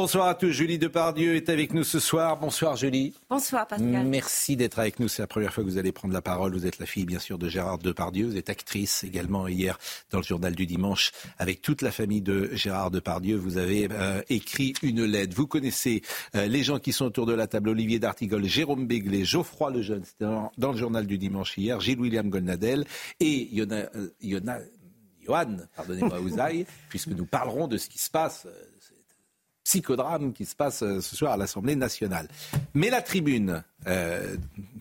Bonsoir à tous. Julie Depardieu est avec nous ce soir. Bonsoir Julie. Bonsoir Pascal. Merci d'être avec nous. C'est la première fois que vous allez prendre la parole. Vous êtes la fille bien sûr de Gérard Depardieu. Vous êtes actrice également hier dans le journal du dimanche avec toute la famille de Gérard Depardieu. Vous avez euh, écrit une lettre. Vous connaissez euh, les gens qui sont autour de la table. Olivier D'Artigol, Jérôme Béglé, Geoffroy Lejeune, c'était dans, dans, le journal du dimanche hier, Gilles William Golnadel et Yona, euh, Yona Johan, pardonnez-moi, Ouzaï, puisque nous parlerons de ce qui se passe psychodrame qui se passe euh, ce soir à l'Assemblée nationale. Mais la tribune euh,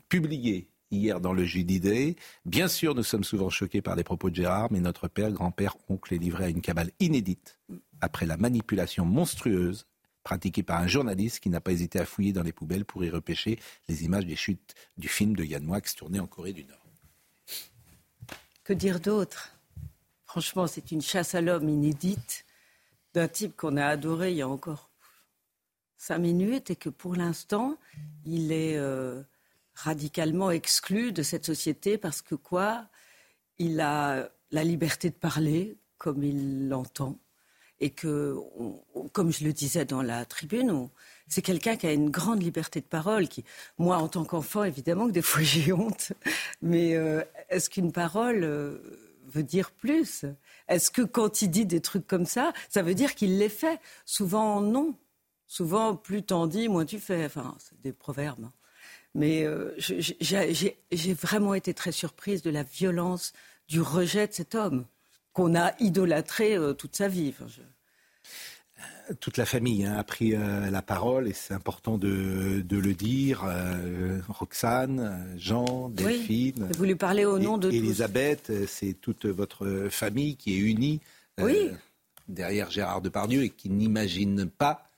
publiée hier dans le JDD, bien sûr, nous sommes souvent choqués par les propos de Gérard, mais notre père, grand-père, oncle est livré à une cabale inédite après la manipulation monstrueuse pratiquée par un journaliste qui n'a pas hésité à fouiller dans les poubelles pour y repêcher les images des chutes du film de Yann Moix tourné en Corée du Nord. Que dire d'autre? Franchement, c'est une chasse à l'homme inédite d'un type qu'on a adoré il y a encore cinq minutes et que pour l'instant, il est euh, radicalement exclu de cette société parce que quoi? Il a la liberté de parler comme il l'entend et que, comme je le disais dans la tribune, c'est quelqu'un qui a une grande liberté de parole. Qui, moi, en tant qu'enfant, évidemment que des fois j'ai honte, mais euh, est-ce qu'une parole euh, veut dire plus est-ce que quand il dit des trucs comme ça, ça veut dire qu'il les fait? Souvent, non. Souvent, plus t'en dis, moins tu fais. Enfin, c'est des proverbes. Hein. Mais euh, j'ai vraiment été très surprise de la violence du rejet de cet homme qu'on a idolâtré euh, toute sa vie. Toute la famille hein, a pris euh, la parole et c'est important de, le dire. Euh, Roxane, Jean, Delphine. Vous lui parlez au nom de Elisabeth, c'est toute votre famille qui est unie euh, derrière Gérard Depardieu et qui n'imagine pas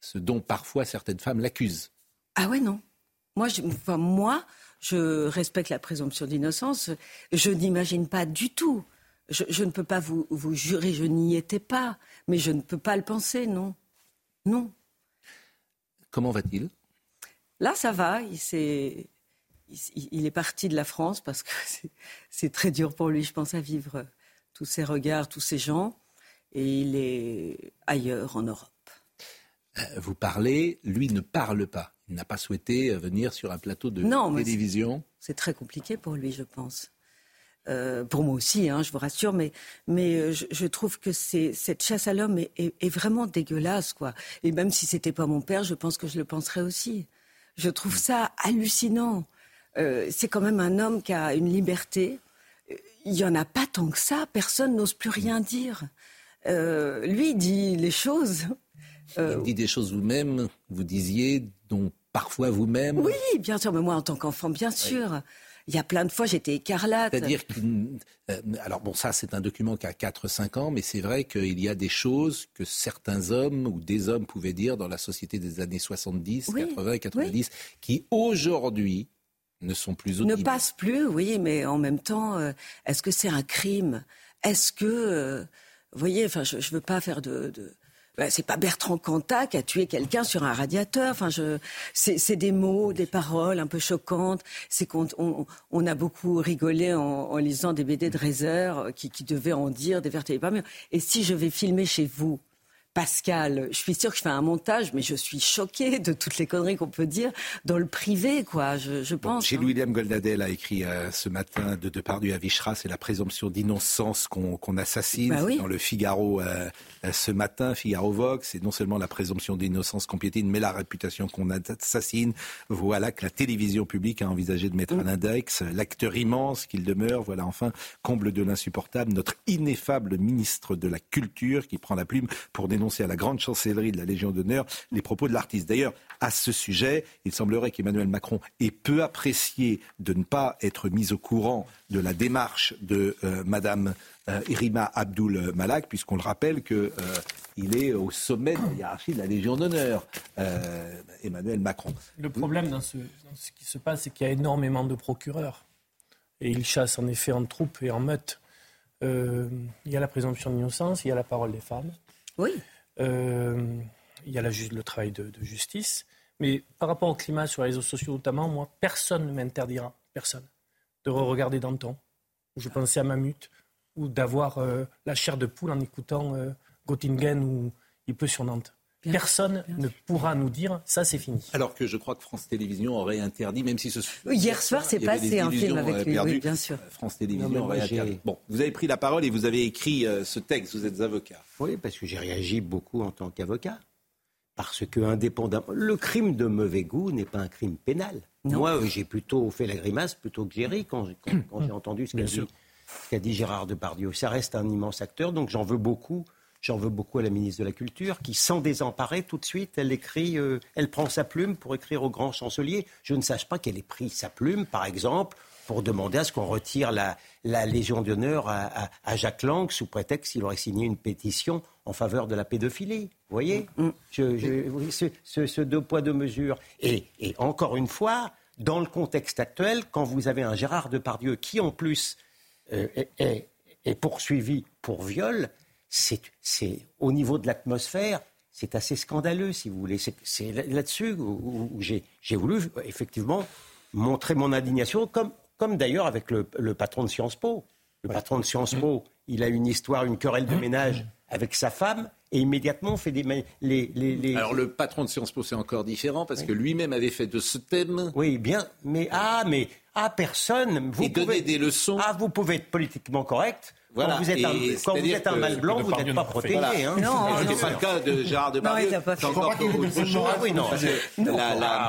ce dont parfois certaines femmes l'accusent. Ah ouais, non. Moi, je, enfin, moi, je respecte la présomption d'innocence. Je n'imagine pas du tout je, ne peux pas vous, jurer, je n'y étais pas, mais je ne peux pas le penser, non. Non. Comment va-t-il? Là, ça va. Il, est, il, est parti de la France parce que c'est très dur pour lui, je pense, à vivre tous ces regards, tous ces gens. Et il est ailleurs en Europe. Euh, vous parlez, lui ne parle pas. Il n'a pas souhaité venir sur un plateau de télévision. C'est très compliqué pour lui, je pense. Euh, pour moi aussi, hein, je vous rassure, mais, mais euh, je, trouve que cette chasse à l'homme est, vraiment dégueulasse, quoi. Et même si c'était pas mon père, je pense que je le penserais aussi. Je trouve ça hallucinant. Euh, c'est quand même un homme qui a une liberté. Il y en a pas tant que ça. Personne n'ose plus rien dire. lui il dit les choses. Il dit des choses vous-même. Vous disiez dont parfois vous-même. Oui, bien sûr, mais moi en tant qu'enfant, bien sûr. Il y a plein de fois, j'étais écarlate. C'est-à-dire qu'il. Euh, alors, bon, ça, c'est un document qui a 4-5 ans, mais c'est vrai qu'il y a des choses que certains hommes ou des hommes pouvaient dire dans la société des années 70, 80, 90, qui aujourd'hui ne sont plus audibles. Ne passent plus, oui, mais en même temps, euh, est-ce que c'est un crime? Est-ce que. Euh, vous voyez, enfin, je ne veux pas faire de bah, c'est pas Bertrand Cantat qui a tué quelqu'un sur un radiateur. Enfin, c'est des mots, des paroles un peu choquantes. C'est qu'on on, a beaucoup rigolé en, lisant des BD de Reiser qui, qui devaient en dire des vertes et des Et si je vais filmer chez vous Pascal, je suis sûre que je fais un montage, mais je suis choquée de toutes les conneries qu'on peut dire dans le privé, quoi, je, pense. Gilles hein. William Goldadel a écrit euh, ce matin de Depardieu à Vichra, c'est la présomption d'innocence qu'on assassine. Bah Dans le Figaro euh, euh, ce matin, Figaro Vox, c'est non seulement la présomption d'innocence qu'on piétine, mais la réputation qu'on assassine. Voilà que la télévision publique a envisagé de mettre un index. L'acteur immense qu'il demeure, voilà enfin, comble de l'insupportable, notre ineffable ministre de la Culture qui prend la plume pour dénoncer prononcés à la grande chancellerie de la Légion d'honneur les propos de l'artiste. D'ailleurs, à ce sujet, il semblerait qu'Emmanuel Macron ait peu apprécié de ne pas être mis au courant de la démarche de euh, Madame euh, Irima Abdul Malak, puisqu'on le rappelle qu'il euh, est au sommet de la hiérarchie de la Légion d'honneur, Emmanuel Macron. Le problème dans ce, qui se passe, c'est qu'il y a énormément de procureurs. Et ils chassent en effet en troupe et en meute. il y a la présomption d'innocence, il y a la parole des femmes. Oui. Il y a le travail de, justice. Mais par rapport au climat sur les réseaux sociaux notamment, moi, personne ne m'interdira, personne, de re-regarder Danton. Je pensais à Mamut, ou d'avoir euh, la chair de poule en écoutant euh, Göttingen ou Il pleut sur Nantes. Personne ne pourra nous dire ça, c'est fini. Alors que je crois que France Télévisions aurait interdit, même si ce hier soir c'est passé un film avec lui, oui, bien sûr. France Télévisions aurait interdit. Bon, vous avez pris la parole et vous avez écrit euh, ce texte. Vous êtes avocat. Oui, parce que j'ai réagi beaucoup en tant qu'avocat. Parce que indépendamment, le crime de mauvais goût n'est pas un crime pénal. Moi, j'ai plutôt fait la grimace plutôt que j'ai ri quand, quand j'ai entendu ce qu'a dit ce qu'a dit Gérard Depardieu. Ça reste un immense acteur, donc j'en veux beaucoup. J'en veux beaucoup à la ministre de la Culture qui, sans désemparer, tout de suite, elle écrit, euh, elle prend sa plume pour écrire au grand chancelier. Je ne sache pas qu'elle ait pris sa plume, par exemple, pour demander à ce qu'on retire la, Légion d'honneur à, Jacques Lang sous prétexte qu'il aurait signé une pétition en faveur de la pédophilie. Vous voyez mm. ce, deux poids, deux mesures. Et, et encore une fois, dans le contexte actuel, quand vous avez un Gérard Depardieu qui, en plus, euh, est, poursuivi pour viol, c'est au niveau de l'atmosphère, c'est assez scandaleux, si vous voulez. C'est là-dessus où, j'ai voulu effectivement montrer mon indignation, comme, comme d'ailleurs avec le, patron de Sciences Po. Le patron de Sciences Po, il a une histoire, une querelle de ménage avec sa femme, et immédiatement on fait des les, les, Alors le patron de Sciences Po c'est encore différent parce que lui-même avait fait de ce thème. Oui, bien, mais ah, mais ah personne. Vous pouvez des leçons. Ah, vous pouvez être politiquement correct. Voilà. Quand vous êtes un, quand vous êtes un mal blanc, vous n'êtes pas protégé. Hein. Non, ce n'est pas le cas de Gérard Depardieu. Non, pas encore ah non.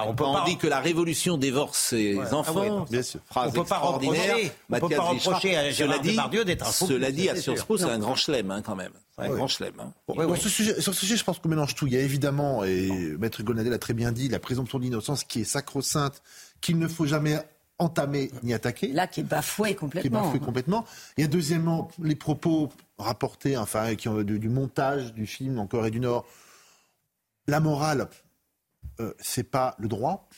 on, peut on dit que la révolution dévore ses ah enfants. Bien sûr. Phrase on peut pas reprocher, on peut pas reprocher à Gérard Depardieu d'être un faux. Cela dit, à Sciences Po, c'est un grand chelem hein, quand même. Un grand chelem. Hein. Sur ce sujet, je pense qu'on mélange tout. Il y a évidemment, et Maître Gonadel a très bien dit, la présomption d'innocence qui est sacro-sainte, qu'il ne faut jamais entamer ni attaquer. Là, qui est bafoué complètement. Qui est bafoué complètement. Il y a deuxièmement les propos rapportés, enfin, qui ont du, montage du film en Corée du Nord. La morale, euh, c'est pas le droit.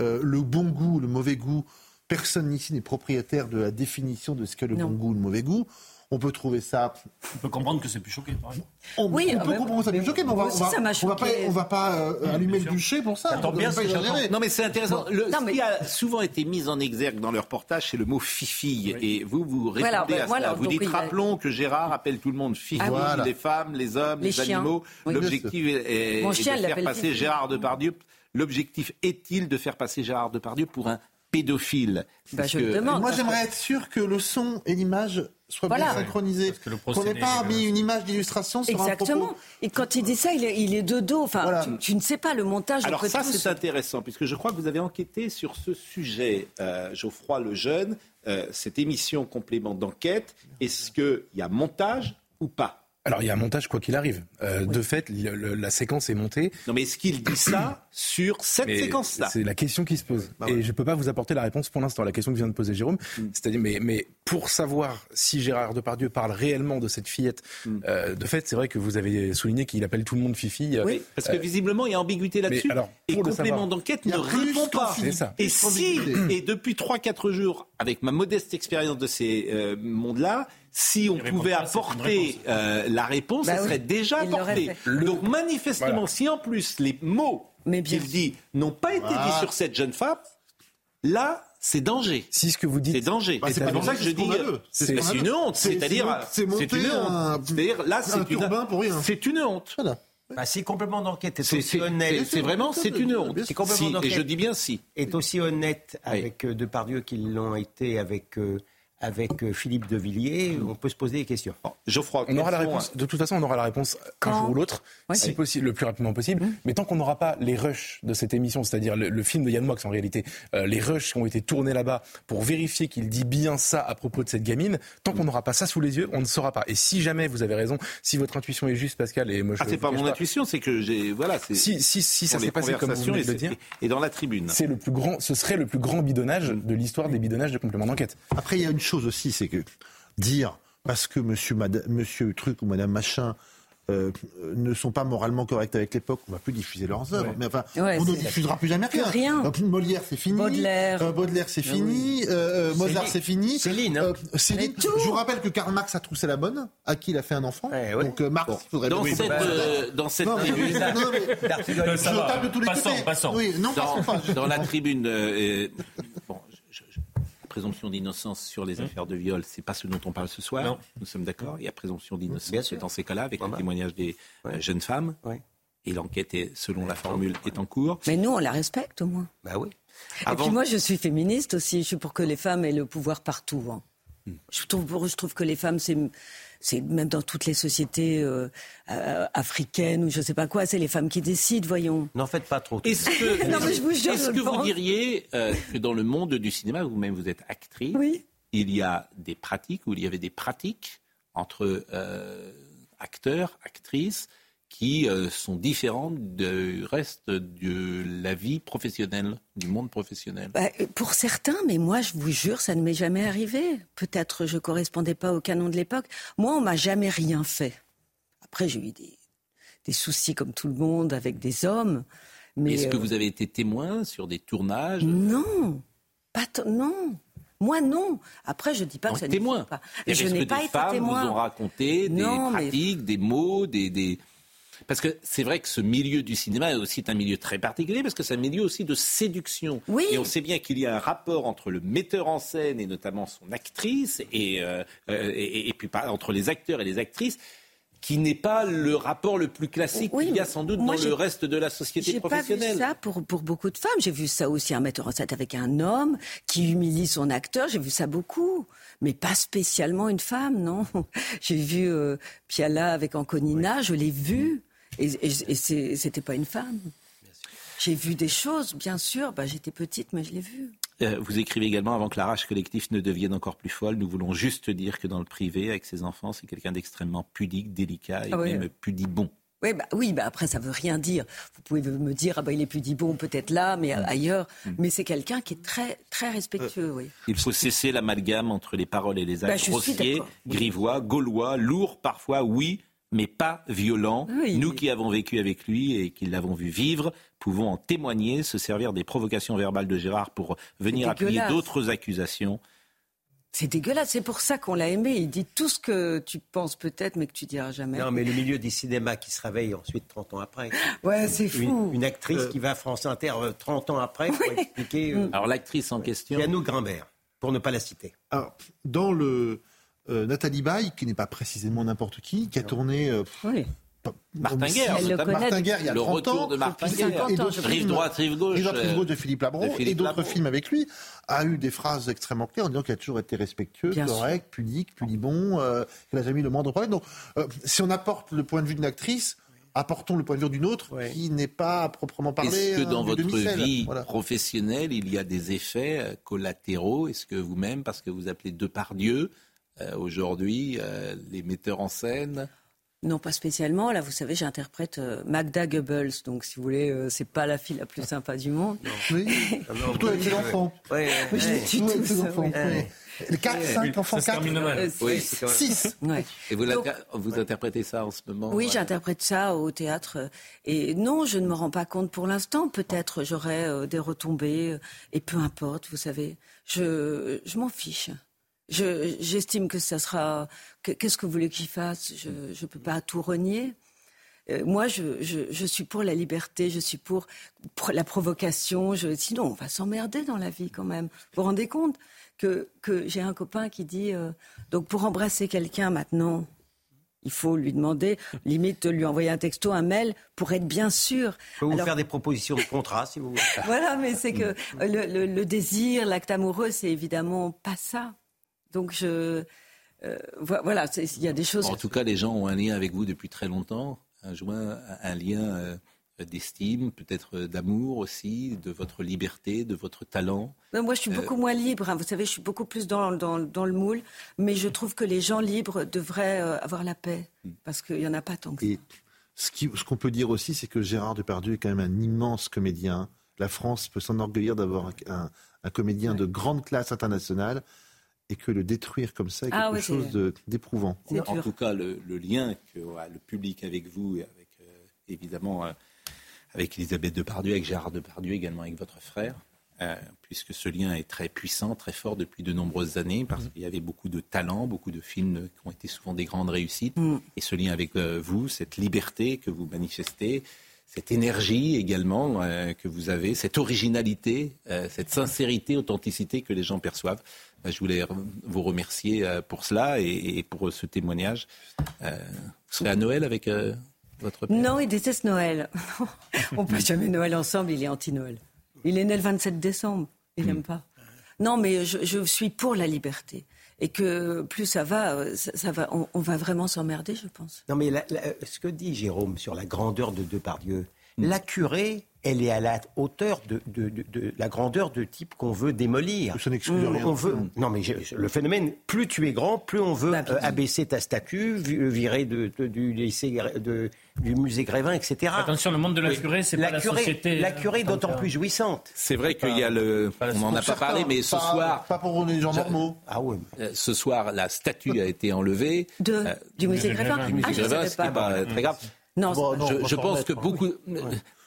Euh, le bon goût, le mauvais goût, personne ici n'est propriétaire de la définition de ce qu'est le bon goût, le mauvais goût. On peut trouver ça. On peut comprendre que c'est plus choqué, par exemple. On, oui, on peut comprendre que c'est plus choqué, mais on va, va, pas, on va pas euh, allumer le bûcher pour ça. ça bien, non, mais c'est intéressant. Le, ce qui a souvent été mis en exergue dans le reportage, c'est le mot fifi. Et vous, vous répondez à ça. vous dites, rappelons que Gérard appelle tout le monde fifi, ah les femmes, les hommes, les, animaux. L'objectif est, de faire passer Gérard Depardieu. L'objectif est-il de faire passer Gérard Depardieu pour un pédophile bah, je demande, Moi, j'aimerais être sûr que le son et l'image soient bien synchronisés. Qu'on n'ait pas mis une image d'illustration sur Exactement. un propos. Et quand il dit ça, il est, de dos. Enfin, tu, ne sais pas le montage. Alors ça, c'est intéressant, puisque je crois que vous avez enquêté sur ce sujet, euh, Geoffroy Lejeune, euh, cette émission complément d'enquête. Est-ce qu'il y a montage ou pas? Alors il y a un montage quoi qu'il arrive. Euh, de fait, la séquence est montée. Non mais est-ce qu'il dit ça sur cette séquence-là? C'est la question qui se pose. Bah et je ne peux pas vous apporter la réponse pour l'instant. La question que vient de poser Jérôme, mm. c'est-à-dire mais, mais pour savoir si Gérard Depardieu parle réellement de cette fillette, mm. euh, de fait c'est vrai que vous avez souligné qu'il appelle tout le monde Fifi. Euh, oui, parce que visiblement il y a ambiguïté là-dessus. Et complément d'enquête ne répond pas. Ça. Et si, et depuis 3-4 jours, avec ma modeste expérience de ces mondes-là, si on pouvait apporter euh, la réponse, bah ça serait déjà apporté. Donc manifestement, si en plus les mots qu'il dit n'ont pas été dits sur cette jeune femme, là, c'est danger. Si ce que vous dites, c'est danger. Bah, c'est pour ça que je dis, c'est une honte. C'est-à-dire, c'est une honte. C'est-à-dire, là, c'est une, c'est une honte. Bah, si complètement d'enquête est, aussi honnête. C'est vraiment, c'est une honte. Si, et je dis bien si. Est aussi honnête avec euh, Depardieu qu'ils l'ont été avec. Avec euh, Philippe de Villiers, on peut se poser des questions. Geoffroy, on aura la réponse. De toute façon, on aura la réponse un jour ou l'autre, si possible, le plus rapidement possible. Mmh. Mais tant qu'on n'aura pas les rushs de cette émission, c'est-à-dire le, film de Yann Moix en réalité, euh, les rushs qui ont été tournés là-bas pour vérifier qu'il dit bien ça à propos de cette gamine, tant qu'on n'aura pas ça sous les yeux, on ne saura pas. Et si jamais vous avez raison, si votre intuition est juste, Pascal, et moi je ah, c'est pas mon intuition, c'est que j'ai voilà. Si si si ça s'est passé comme vous venez de le dire, et dans la tribune, c'est le plus grand, ce serait le plus grand bidonnage de l'histoire des bidonnages de complément d'enquête. Après, il y a une chose aussi, c'est que dire parce que monsieur, monsieur Truc ou madame Machin euh, ne sont pas moralement corrects avec l'époque, on va plus diffuser leurs œuvres. Mais enfin, on ne diffusera plus jamais rien. Molière, c'est fini. Baudelaire, euh, Baudelaire c'est ah fini. Euh, Mozart, c'est fini. Céline. Hein. Céline. Je vous rappelle que Karl Marx a troussé la bonne, à qui il a fait un enfant. Donc Marx, il faudrait dans, cette, dans cette tribune. je tape de tous les passons, côtés. Passons. Oui, non, dans, pas. Dans la tribune. bon, présomption d'innocence sur les mmh. affaires de viol, c'est pas ce dont on parle ce soir. Nous sommes d'accord. Il y a présomption d'innocence dans ces cas-là, avec le témoignage des euh, jeunes femmes. Et l'enquête, est, selon la formule, est en cours. Mais nous, on la respecte au moins. Bah oui. Et puis moi, je suis féministe aussi. Je suis pour que les femmes aient le pouvoir partout. Hein. Mmh. Je, trouve, je trouve que les femmes, c'est c'est même dans toutes les sociétés euh, euh, africaines ou je ne sais pas quoi, c'est les femmes qui décident, voyons. N'en faites pas trop. Est-ce que, vous, diriez euh, que dans le monde du cinéma, vous-même vous êtes actrice, il y a des pratiques, ou il y avait des pratiques entre acteurs, actrices, qui euh, sont différentes du reste de la vie professionnelle, du monde professionnel bah, Pour certains, mais moi, je vous jure, ça ne m'est jamais arrivé. Peut-être je ne correspondais pas au canon de l'époque. Moi, on m'a jamais rien fait. Après, j'ai eu des, soucis comme tout le monde avec des hommes. Mais Est-ce que euh, vous avez été témoin sur des tournages? Non, pas non. Moi, non. Après, je ne dis pas que ça témoin. pas. je n'ai pas été témoin. Vous ont raconté des pratiques, des mots, des... Parce que c'est vrai que ce milieu du cinéma est aussi un milieu très particulier, parce que c'est un milieu aussi de séduction. Et on sait bien qu'il y a un rapport entre le metteur en scène et notamment son actrice, et, euh, euh, et, puis entre les acteurs et les actrices qui n'est pas le rapport le plus classique qu'il y a sans doute dans le reste de la société professionnelle. J'ai pas vu ça pour, pour beaucoup de femmes. J'ai vu ça aussi un metteur en scène avec un homme qui humilie son acteur. J'ai vu ça beaucoup, mais pas spécialement une femme, non. J'ai vu euh, Piala avec Anconina, je l'ai vu. Et, et, c'était pas une femme. J'ai vu des choses, bien sûr. Bah, J'étais petite, mais je l'ai vu. Euh, vous écrivez également avant que la rage collective ne devienne encore plus folle. Nous voulons juste dire que dans le privé, avec ses enfants, c'est quelqu'un d'extrêmement pudique, délicat et ah même pudibon. Oui, bah, oui bah après, ça veut rien dire. Vous pouvez me dire, ah bah, il est pudibon peut-être là, mais mm. ailleurs. Mm. Mais c'est quelqu'un qui est très, très respectueux, oui. Il faut cesser l'amalgame entre les paroles et les bah, actes grossiers, grivois, gaulois, lourds parfois, oui, mais pas violent. Nous qui avons vécu avec lui et qui l'avons vu vivre, pouvons en témoigner, se servir des provocations verbales de Gérard pour venir appuyer d'autres accusations. C'est dégueulasse, c'est pour ça qu'on l'a aimé. Il dit tout ce que tu penses peut-être, mais que tu diras jamais. Non, mais le milieu du cinéma qui se réveille ensuite 30 ans après. Ouais, c'est fou. Une, actrice euh, qui va à France Inter 30 euh, ans après pour expliquer. Euh, Alors l'actrice en question. Yannou Grimbert, pour ne pas la citer. Alors, dans le euh, Nathalie Baye, qui n'est pas précisément n'importe qui, qui a tourné. Euh, Martin Guerre, Martin Guerre, il y a le 30 retour ans, de Martin Guerre, rive droite, rive gauche, rive droite, rive gauche de Philippe Labron et d'autres films avec lui, a eu des phrases extrêmement claires en disant qu'il a toujours été respectueux, correct, pudique, pudibon, euh, qu'il n'a jamais eu le moindre problème. Donc, euh, si on apporte le point de vue d'une actrice, apportons le point de vue d'une autre qui n'est pas proprement parlé. Est-ce que dans votre vie professionnelle, il y a des effets collatéraux? Est-ce que vous-même, parce que vous appelez Depardieu, euh, aujourd'hui, euh, les metteurs en scène non, pas spécialement. Là, vous savez, j'interprète euh, Magda Goebbels. Donc, si vous voulez, c'est pas la fille la plus sympa du monde. Oui. Surtout avec les enfants. Oui, oui. Je les tue tous. enfants. Les 4, 5 enfants, 4 6. Et vous, vous interprétez ça en ce moment Oui, j'interprète ça au théâtre. Et non, je ne me rends pas compte pour l'instant. Peut-être j'aurai des retombées. Et peu importe, vous savez. Je, je m'en fiche. J'estime que ça sera. Qu'est-ce que vous voulez qu'il fasse? Je ne peux pas tout renier. Euh, moi, je, je, je, suis pour la liberté, je suis pour, la provocation. Sinon, on va s'emmerder dans la vie quand même. Vous vous rendez compte que, que j'ai un copain qui dit euh, donc pour embrasser quelqu'un maintenant, il faut lui demander, limite, lui envoyer un texto, un mail, pour être bien sûr. Je peux vous faire des propositions de contrat, si vous voulez. voilà, mais c'est que le, le, le désir, l'acte amoureux, c'est évidemment pas ça Donc je voilà, il y a des choses. En tout cas, les gens ont un lien avec vous depuis très longtemps, un, joint, un lien d'estime, peut-être d'amour aussi, de votre liberté, de votre talent Moi, je suis beaucoup moins libre. Hein. Vous savez, je suis beaucoup plus dans, dans, dans, le moule. Mais je trouve que les gens libres devraient avoir la paix. Hmm. Parce qu'il n'y en a pas tant que ça. Ce qu'on peut dire aussi, c'est que Gérard Depardieu est quand même un immense comédien. La France peut s'enorgueillir d'avoir un, comédien de grande classe internationale et que le détruire comme ça est ah quelque chose d'éprouvant. En tout cas, le, lien que le public avec vous et avec euh, évidemment euh, avec Elisabeth Depardieu, avec Gérard Depardieu, également avec votre frère, euh, puisque ce lien est très puissant, très fort depuis de nombreuses années, parce mm. qu'il y avait beaucoup de talents, beaucoup de films qui ont été souvent des grandes réussites. Mm. Et ce lien avec euh, vous, cette liberté que vous manifestez, cette énergie également euh, que vous avez, cette originalité, cette sincérité, authenticité que les gens perçoivent. je voulais vous remercier pour cela et, pour ce témoignage. vous serez à Noël avec votre père? Non, il déteste Noël. On peut jamais Noël ensemble, il est anti-Noël. Il est né le 27 décembre. Il n'aime hmm. pas. Non, mais je, suis pour la liberté. Et que plus ça va, euh, ça, va on, va vraiment s'emmerder, je pense. Non, mais ce que dit Jérôme sur la grandeur de Depardieu, hmm. la curée elle est à la hauteur de, la grandeur de type qu'on veut démolir. Ça n'excuse rien. On veut, non, mais le phénomène, plus tu es grand, plus on veut bah, euh, abaisser ta statue, euh, virer du, lycée, du musée Grévin, etc. Attention, le monde de la curée, c'est pas la société. La curée est d'autant plus jouissante. C'est vrai qu'il y a le. On n'en a pas parlé, mais ce soir. Pas pour les gens normaux. Ah. Euh, ce soir, la statue a été enlevée. De, du musée Grévin. Du musée Grévin, ce pas très grave. Non, je, pense que beaucoup,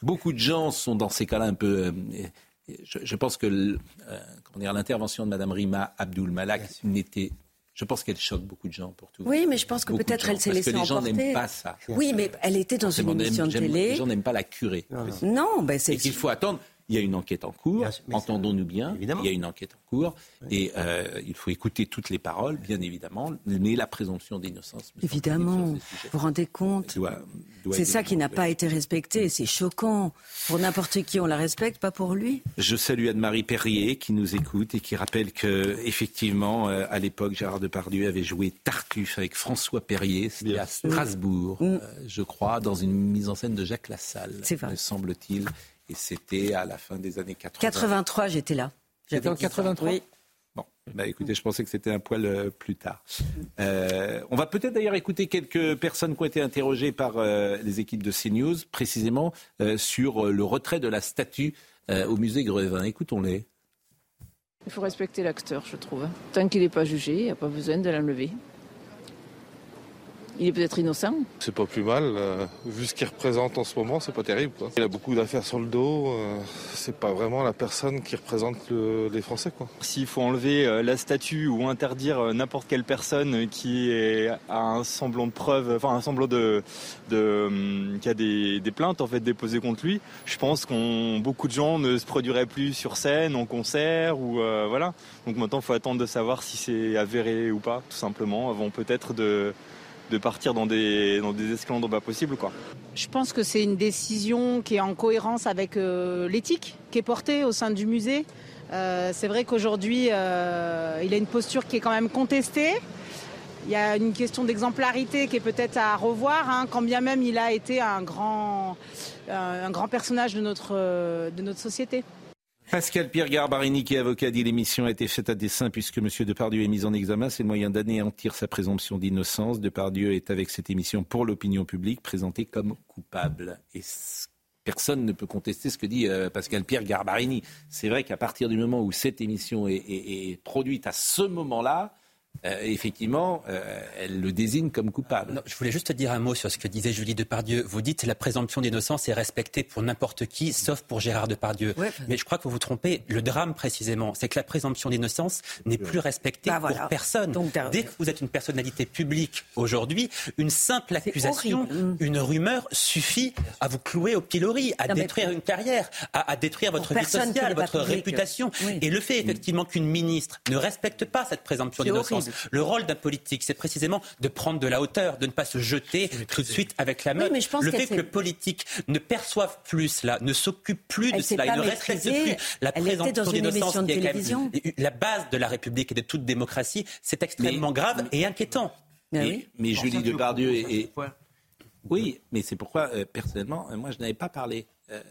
beaucoup de gens sont dans ces cas-là un peu. Euh, je, pense que euh, l'intervention de Mme Rima Abdul Malak n'était je pense qu'elle choque beaucoup de gens pour tout. Oui, mais je pense que peut-être elle s'est laissée emporter. Parce que les gens n'aiment pas ça. Oui, mais elle était dans une émission de télé. Les gens n'aiment pas la curée. Non, ben c'est. Et qu'il faut attendre. Il y a une enquête en cours, entendons-nous bien, évidemment. il y a une enquête en cours, et euh, il faut écouter toutes les paroles, bien évidemment, mais la présomption d'innocence. Évidemment, vous vous rendez compte C'est ça qui n'a pas été respecté, c'est choquant. Pour n'importe qui, on la respecte, pas pour lui. Je salue Anne-Marie Perrier qui nous écoute et qui rappelle que, effectivement, euh, à l'époque, Gérard Depardieu avait joué Tartuffe avec François Perrier, c'était à Strasbourg, mm. euh, je crois, dans une mise en scène de Jacques Lassalle, me semble-t-il. Et c'était à la fin des années 80. 83, j'étais là. J'étais en 83 Oui. Bon, bah écoutez, je pensais que c'était un poil euh, plus tard. Euh, on va peut-être d'ailleurs écouter quelques personnes qui ont été interrogées par euh, les équipes de CNews, précisément sur le retrait de la statue au musée Grevin. Écoutons-les. Il faut respecter l'acteur, je trouve. Tant qu'il n'est pas jugé, il n'y a pas besoin de l'enlever il est peut-être innocent. C'est pas plus mal. Euh, vu ce qu'il représente en ce moment, c'est pas terrible. Il a beaucoup d'affaires sur le dos. Euh, c'est pas vraiment la personne qui représente les Français. S'il faut enlever euh, la statue ou interdire n'importe quelle personne qui a un semblant de preuve, enfin un semblant de, hum, qui a des, plaintes en fait déposées contre lui, je pense qu'on beaucoup de gens ne se produiraient plus sur scène, en concert ou voilà. Donc maintenant, il faut attendre de savoir si c'est avéré ou pas, tout simplement, avant peut-être de de partir dans des, dans des esclandres pas possibles. Quoi. Je pense que c'est une décision qui est en cohérence avec euh, l'éthique qui est portée au sein du musée. Euh, c'est vrai qu'aujourd'hui, euh, il a une posture qui est quand même contestée. Il y a une question d'exemplarité qui est peut-être à revoir, hein, quand bien même il a été un grand, un grand personnage de notre, de notre société. Pascal Pierre Garbarini, qui est avocat, dit l'émission a été faite à dessein puisque M. Depardieu est mis en examen. C'est le moyen d'anéantir sa présomption d'innocence. Depardieu est avec cette émission pour l'opinion publique présenté comme coupable. Et personne ne peut contester ce que dit euh, Pascal Pierre Garbarini. C'est vrai qu'à partir du moment où cette émission est produite à ce moment-là, euh, effectivement, euh, elle le désigne comme coupable. je voulais juste dire un mot sur ce que disait Julie Depardieu. Vous dites la présomption d'innocence est respectée pour n'importe qui, sauf pour Gérard Depardieu. Mais je crois que vous vous trompez. Le drame, précisément, c'est que la présomption d'innocence n'est plus respectée bah, pour personne. Dès que vous êtes une personnalité publique aujourd'hui, une simple accusation, mm. une rumeur suffit à vous clouer au pilori, à détruire une carrière, à, détruire votre vie sociale, votre réputation. Et le fait, effectivement, qu'une ministre ne respecte pas cette présomption d'innocence, Le rôle d'un politique, c'est précisément de prendre de la hauteur, de ne pas se jeter tout de suite avec la main. le fait que le politique ne perçoive plus cela, ne s'occupe plus de cela, il ne respecte plus la présomption d'innocence qui est quand même la base de la République et de toute démocratie, c'est extrêmement grave et inquiétant. Mais, mais Julie Depardieu est... Oui, mais c'est pourquoi, euh, personnellement, euh, moi, je n'avais pas parlé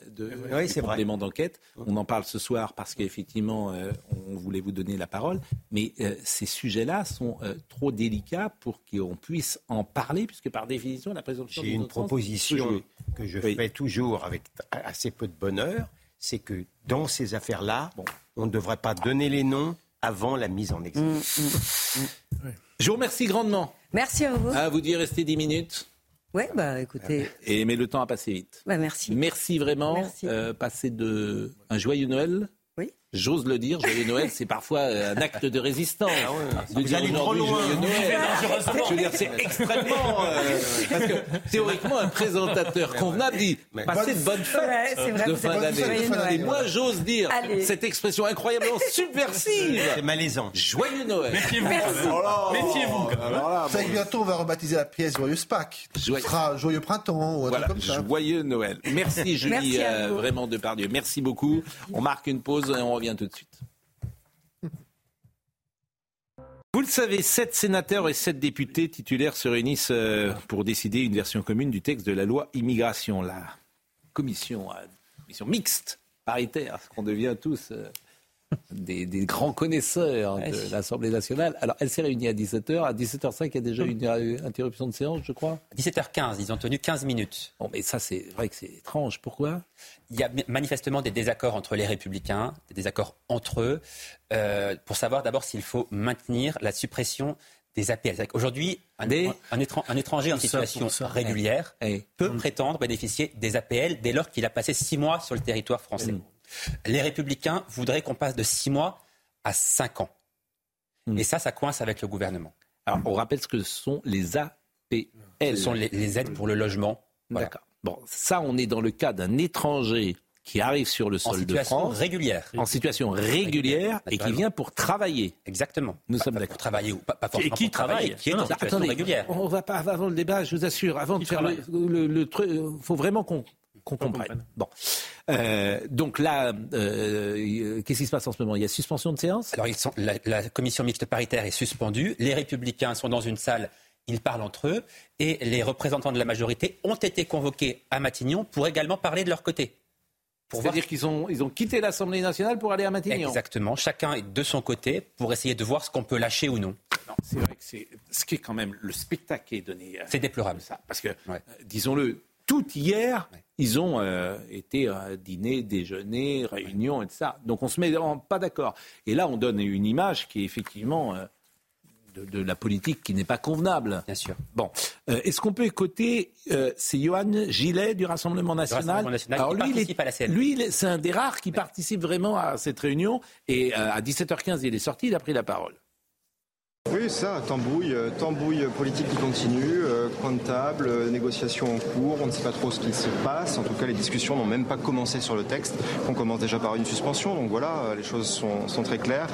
de oui, complément d'enquête. On en parle ce soir parce qu'effectivement, on voulait vous donner la parole. Mais ces sujets-là sont trop délicats pour qu'on puisse en parler, puisque par définition, la présomption J'ai une proposition que je fais toujours avec assez peu de bonheur, c'est que dans ces affaires-là, on ne devrait pas donner les noms avant la mise en examen. Mmh, mmh, mmh. Je vous remercie grandement. Merci à vous. À vous dire rester 10 minutes. Oui, bah écoutez. Et, mais le temps a passé vite. Bah, merci. Merci vraiment. Merci. Euh, passer de un joyeux Noël J'ose le dire, joyeux Noël, c'est parfois euh, un acte de résistance. Ah ouais, de dire aujourd'hui joyeux Noël. Je veux dire, c'est extrêmement. Euh, parce que théoriquement, un présentateur convenable dit passez de bonnes fêtes de fin d'année. Moi, j'ose dire cette expression incroyablement subversive. C'est malaisant. Joyeux Noël. Méfiez-vous. Méfiez-vous. Ça bientôt, on va rebaptiser la pièce Joyeuse Pâques. Ce sera Joyeux Printemps ou un truc comme ça. Joyeux Noël. Merci Julie, euh, vraiment de Pardieu. Merci beaucoup. On marque une pause et on revient tout de suite. Vous le savez, sept sénateurs et sept députés titulaires se réunissent euh, pour décider une version commune du texte de la loi immigration. La commission, euh, commission mixte, paritaire, qu'on devient tous euh, des, grands connaisseurs de l'Assemblée nationale. Alors, elle s'est réunie à 17h. À 17h05, il y a déjà une interruption de séance, je crois. 17h15, ils ont tenu 15 minutes. Bon, mais ça, c'est vrai que c'est étrange. Pourquoi? Il y a manifestement des désaccords entre les républicains, des désaccords entre eux, euh, pour savoir d'abord s'il faut maintenir la suppression des APL. Aujourd'hui, un, un, étranger en situation régulière peut prétendre bénéficier des APL dès lors qu'il a passé six mois sur le territoire français. Mm. Les républicains voudraient qu'on passe de six mois à cinq ans. Hmm. Et ça, ça coince avec le gouvernement. Alors, on rappelle ce que sont les APL. Ce sont les, aides pour le logement. D'accord. Bon, ça, on est dans le cas d'un étranger qui arrive sur le sol de France. régulière. En situation régulière et qui vient pour travailler. Exactement. Nous sommes d'accord. Pour travailler ou pas, pas forcément et qui travaille, qui est en situation régulière. On va pas avant le débat, je vous assure, avant de faire le, truc, il faut vraiment qu'on qu'on comprenne. Bon. Euh, donc là, euh, qu'est-ce qui se passe en ce moment? Il y a suspension de séance? Alors, ils sont, la, commission mixte paritaire est suspendue. Les républicains sont dans une salle ils parlent entre eux et les représentants de la majorité ont été convoqués à Matignon pour également parler de leur côté. C'est-à-dire qu'ils ont, ils ont quitté l'Assemblée nationale pour aller à Matignon? Exactement. Chacun est de son côté pour essayer de voir ce qu'on peut lâcher ou non. c'est vrai que c'est ce qui est quand même le spectacle qui est donné. Euh, c'est déplorable. Ça, parce que, disons-le, tout hier, ils ont euh, été à euh, dîner, déjeuner, réunion, et ça. Donc on ne se met pas d'accord. Et là, on donne une image qui est effectivement euh, de, la politique qui n'est pas convenable. Bien sûr. Bon, est-ce qu'on peut écouter C'est Johan Gillet du Rassemblement national. Alors, lui, participe à la scène. Lui, c'est un des rares qui participe vraiment à cette réunion. Et à 17h15, il est sorti, il a pris la parole. Oui, ça, tambouille, euh, tambouille politique qui continue, euh, comptable, euh, négociations en cours, on ne sait pas trop ce qui se passe. En tout cas, les discussions n'ont même pas commencé sur le texte. On commence déjà par une suspension, donc voilà, les choses sont, très claires.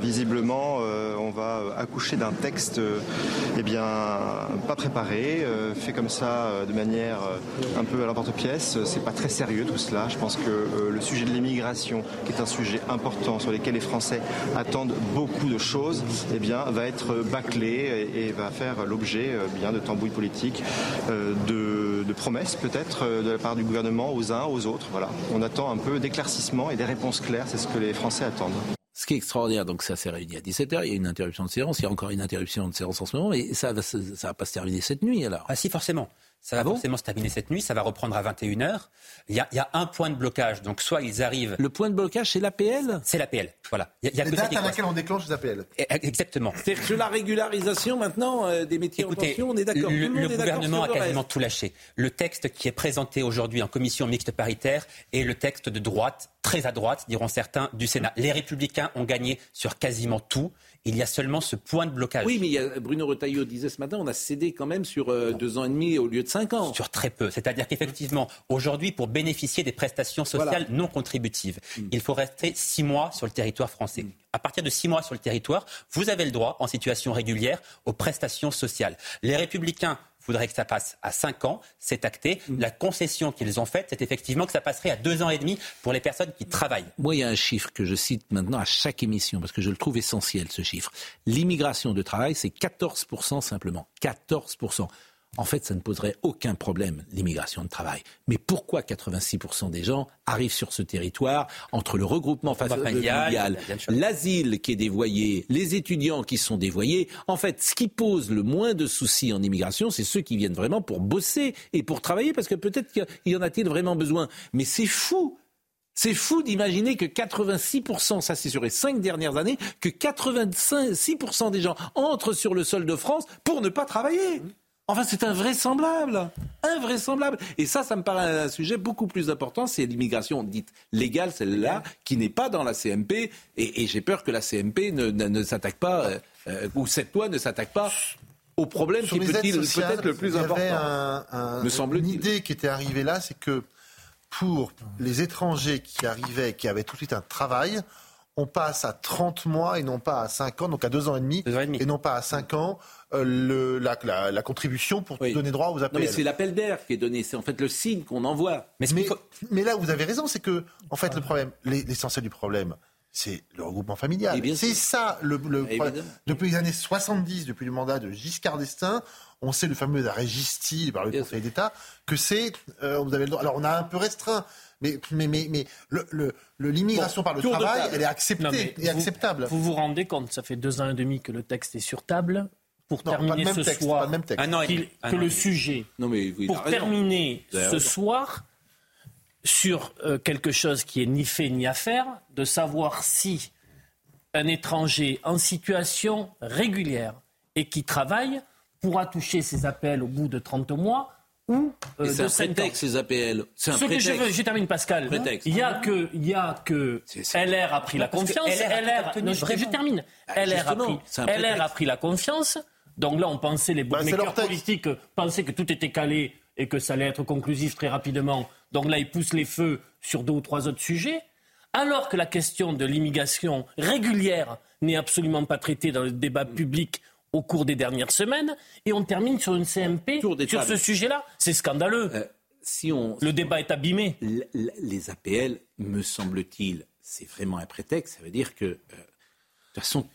visiblement, on va accoucher d'un texte, eh bien, pas préparé, fait comme ça de manière un peu à l'emporte-pièce. C'est pas très sérieux tout cela. Je pense que le sujet de l'immigration, qui est un sujet important sur lequel les Français attendent beaucoup de choses, eh bien, va être bâclé et, va faire l'objet euh, bien de tambouilles politiques, euh, de, de promesses peut-être euh, de la part du gouvernement aux uns, aux autres. Voilà. On attend un peu d'éclaircissement et des réponses claires, c'est ce que les Français attendent. Ce qui est extraordinaire, donc ça s'est réuni à 17h, il y a une interruption de séance, il y a encore une interruption de séance en ce moment, mais ça va, ça va pas se terminer cette nuit alors. Ah si, forcément. Ça va ah forcément se terminer cette nuit, ça va reprendre à 21h. Il y a, il y a un point de blocage, donc soit ils arrivent... Le point de blocage, c'est l'APL C'est l'APL, voilà. Il y a, date à laquelle on déclenche les APL. Eh, eh, exactement. C'est-à-dire que la régularisation maintenant euh, des métiers en tension, on est d'accord. Le, le, gouvernement a quasiment tout lâché. Le texte qui est présenté aujourd'hui en commission mixte paritaire est le texte de droite, très à droite, diront certains, du Sénat. Les républicains ont gagné sur quasiment tout il y a seulement ce point de blocage. Oui, mais Bruno Retailleau disait ce matin, on a cédé quand même sur euh, deux ans et demi au lieu de cinq ans. Sur très peu. C'est-à-dire qu'effectivement, aujourd'hui, pour bénéficier des prestations sociales non contributives, mm. il faut rester six mois sur le territoire français. Mm. À partir de six mois sur le territoire, vous avez le droit, en situation régulière, aux prestations sociales. Les Républicains voudrait que ça passe à 5 ans. C'est acté. Mm. La concession qu'ils ont faite, c'est effectivement que ça passerait à 2 ans et demi pour les personnes qui travaillent. Moi, il y a un chiffre que je cite maintenant à chaque émission parce que je le trouve essentiel, ce chiffre. L'immigration de travail, c'est 14% simplement. 14% en fait, ça ne poserait aucun problème, l'immigration de travail. Mais pourquoi 86% des gens arrivent sur ce territoire entre le regroupement familial, l'asile qui est dévoyé, les étudiants qui sont dévoyés En fait, ce qui pose le moins de soucis en immigration, c'est ceux qui viennent vraiment pour bosser et pour travailler, parce que peut-être qu'il y en a-t-il vraiment besoin. Mais c'est fou c'est fou d'imaginer que 86%, ça c'est sur les cinq dernières années, que 86% des gens entrent sur le sol de France pour ne pas travailler. Enfin, c'est invraisemblable. Invraisemblable. Et ça, ça me paraît un sujet beaucoup plus important. C'est l'immigration dite légale, celle-là, qui n'est pas dans la CMP. Et, j'ai peur que la CMP ne, s'attaque pas, euh, euh, ou cette loi ne s'attaque pas au problème qui peut être le plus important. me semble une idée qui était arrivée là, c'est que pour les étrangers qui arrivaient, qui avaient tout de suite un travail, on passe à 30 mois et non pas à 5 ans, donc à 2 ans et demi, et non pas à 5 ans, le, la, contribution pour donner droit aux appels. Non, mais c'est l'appel d'air qui est donné, c'est en fait le signe qu'on envoie. Mais, mais, là, vous avez raison, c'est que, en fait, le problème, l'essentiel du problème, c'est le regroupement familial. C'est ça le, problème. Depuis les années 70, depuis le mandat de Giscard d'Estaing, on sait le fameux arrêt Gisti par le Conseil d'État que c'est euh, vous avez le droit. Alors on a un peu restreint mais, mais, mais, mais l'immigration le, par le travail, elle est acceptée et acceptable. Vous vous rendez compte, ça fait deux ans et demi que le texte est sur table pour terminer ce soir, que le sujet, pour terminer ce soir sur euh, quelque chose qui est ni fait ni à faire, de savoir si un étranger en situation régulière et qui travaille pourra toucher ses appels au bout de 30 mois ou euh, de C'est un prétexte, ces APL. C'est un Ce prétexte. que je veux, je termine Pascal. Il y a que, il y a que LR a pris la confiance. LR, je, termine. Ah, LR a pris, LR a pris la confiance. Donc là, on pensait, les bah, politiques pensaient que tout était calé et que ça allait être conclusif très rapidement. Donc là, ils poussent les feux sur deux ou trois autres sujets. Alors que la question de l'immigration régulière n'est absolument pas traitée dans le débat public au cours des dernières semaines, et on termine sur une CMP sur ce sujet-là. C'est scandaleux. Euh, si on, le débat est abîmé. Les APL, me semble-t-il, c'est vraiment un prétexte. Ça veut dire que, euh, de toute façon,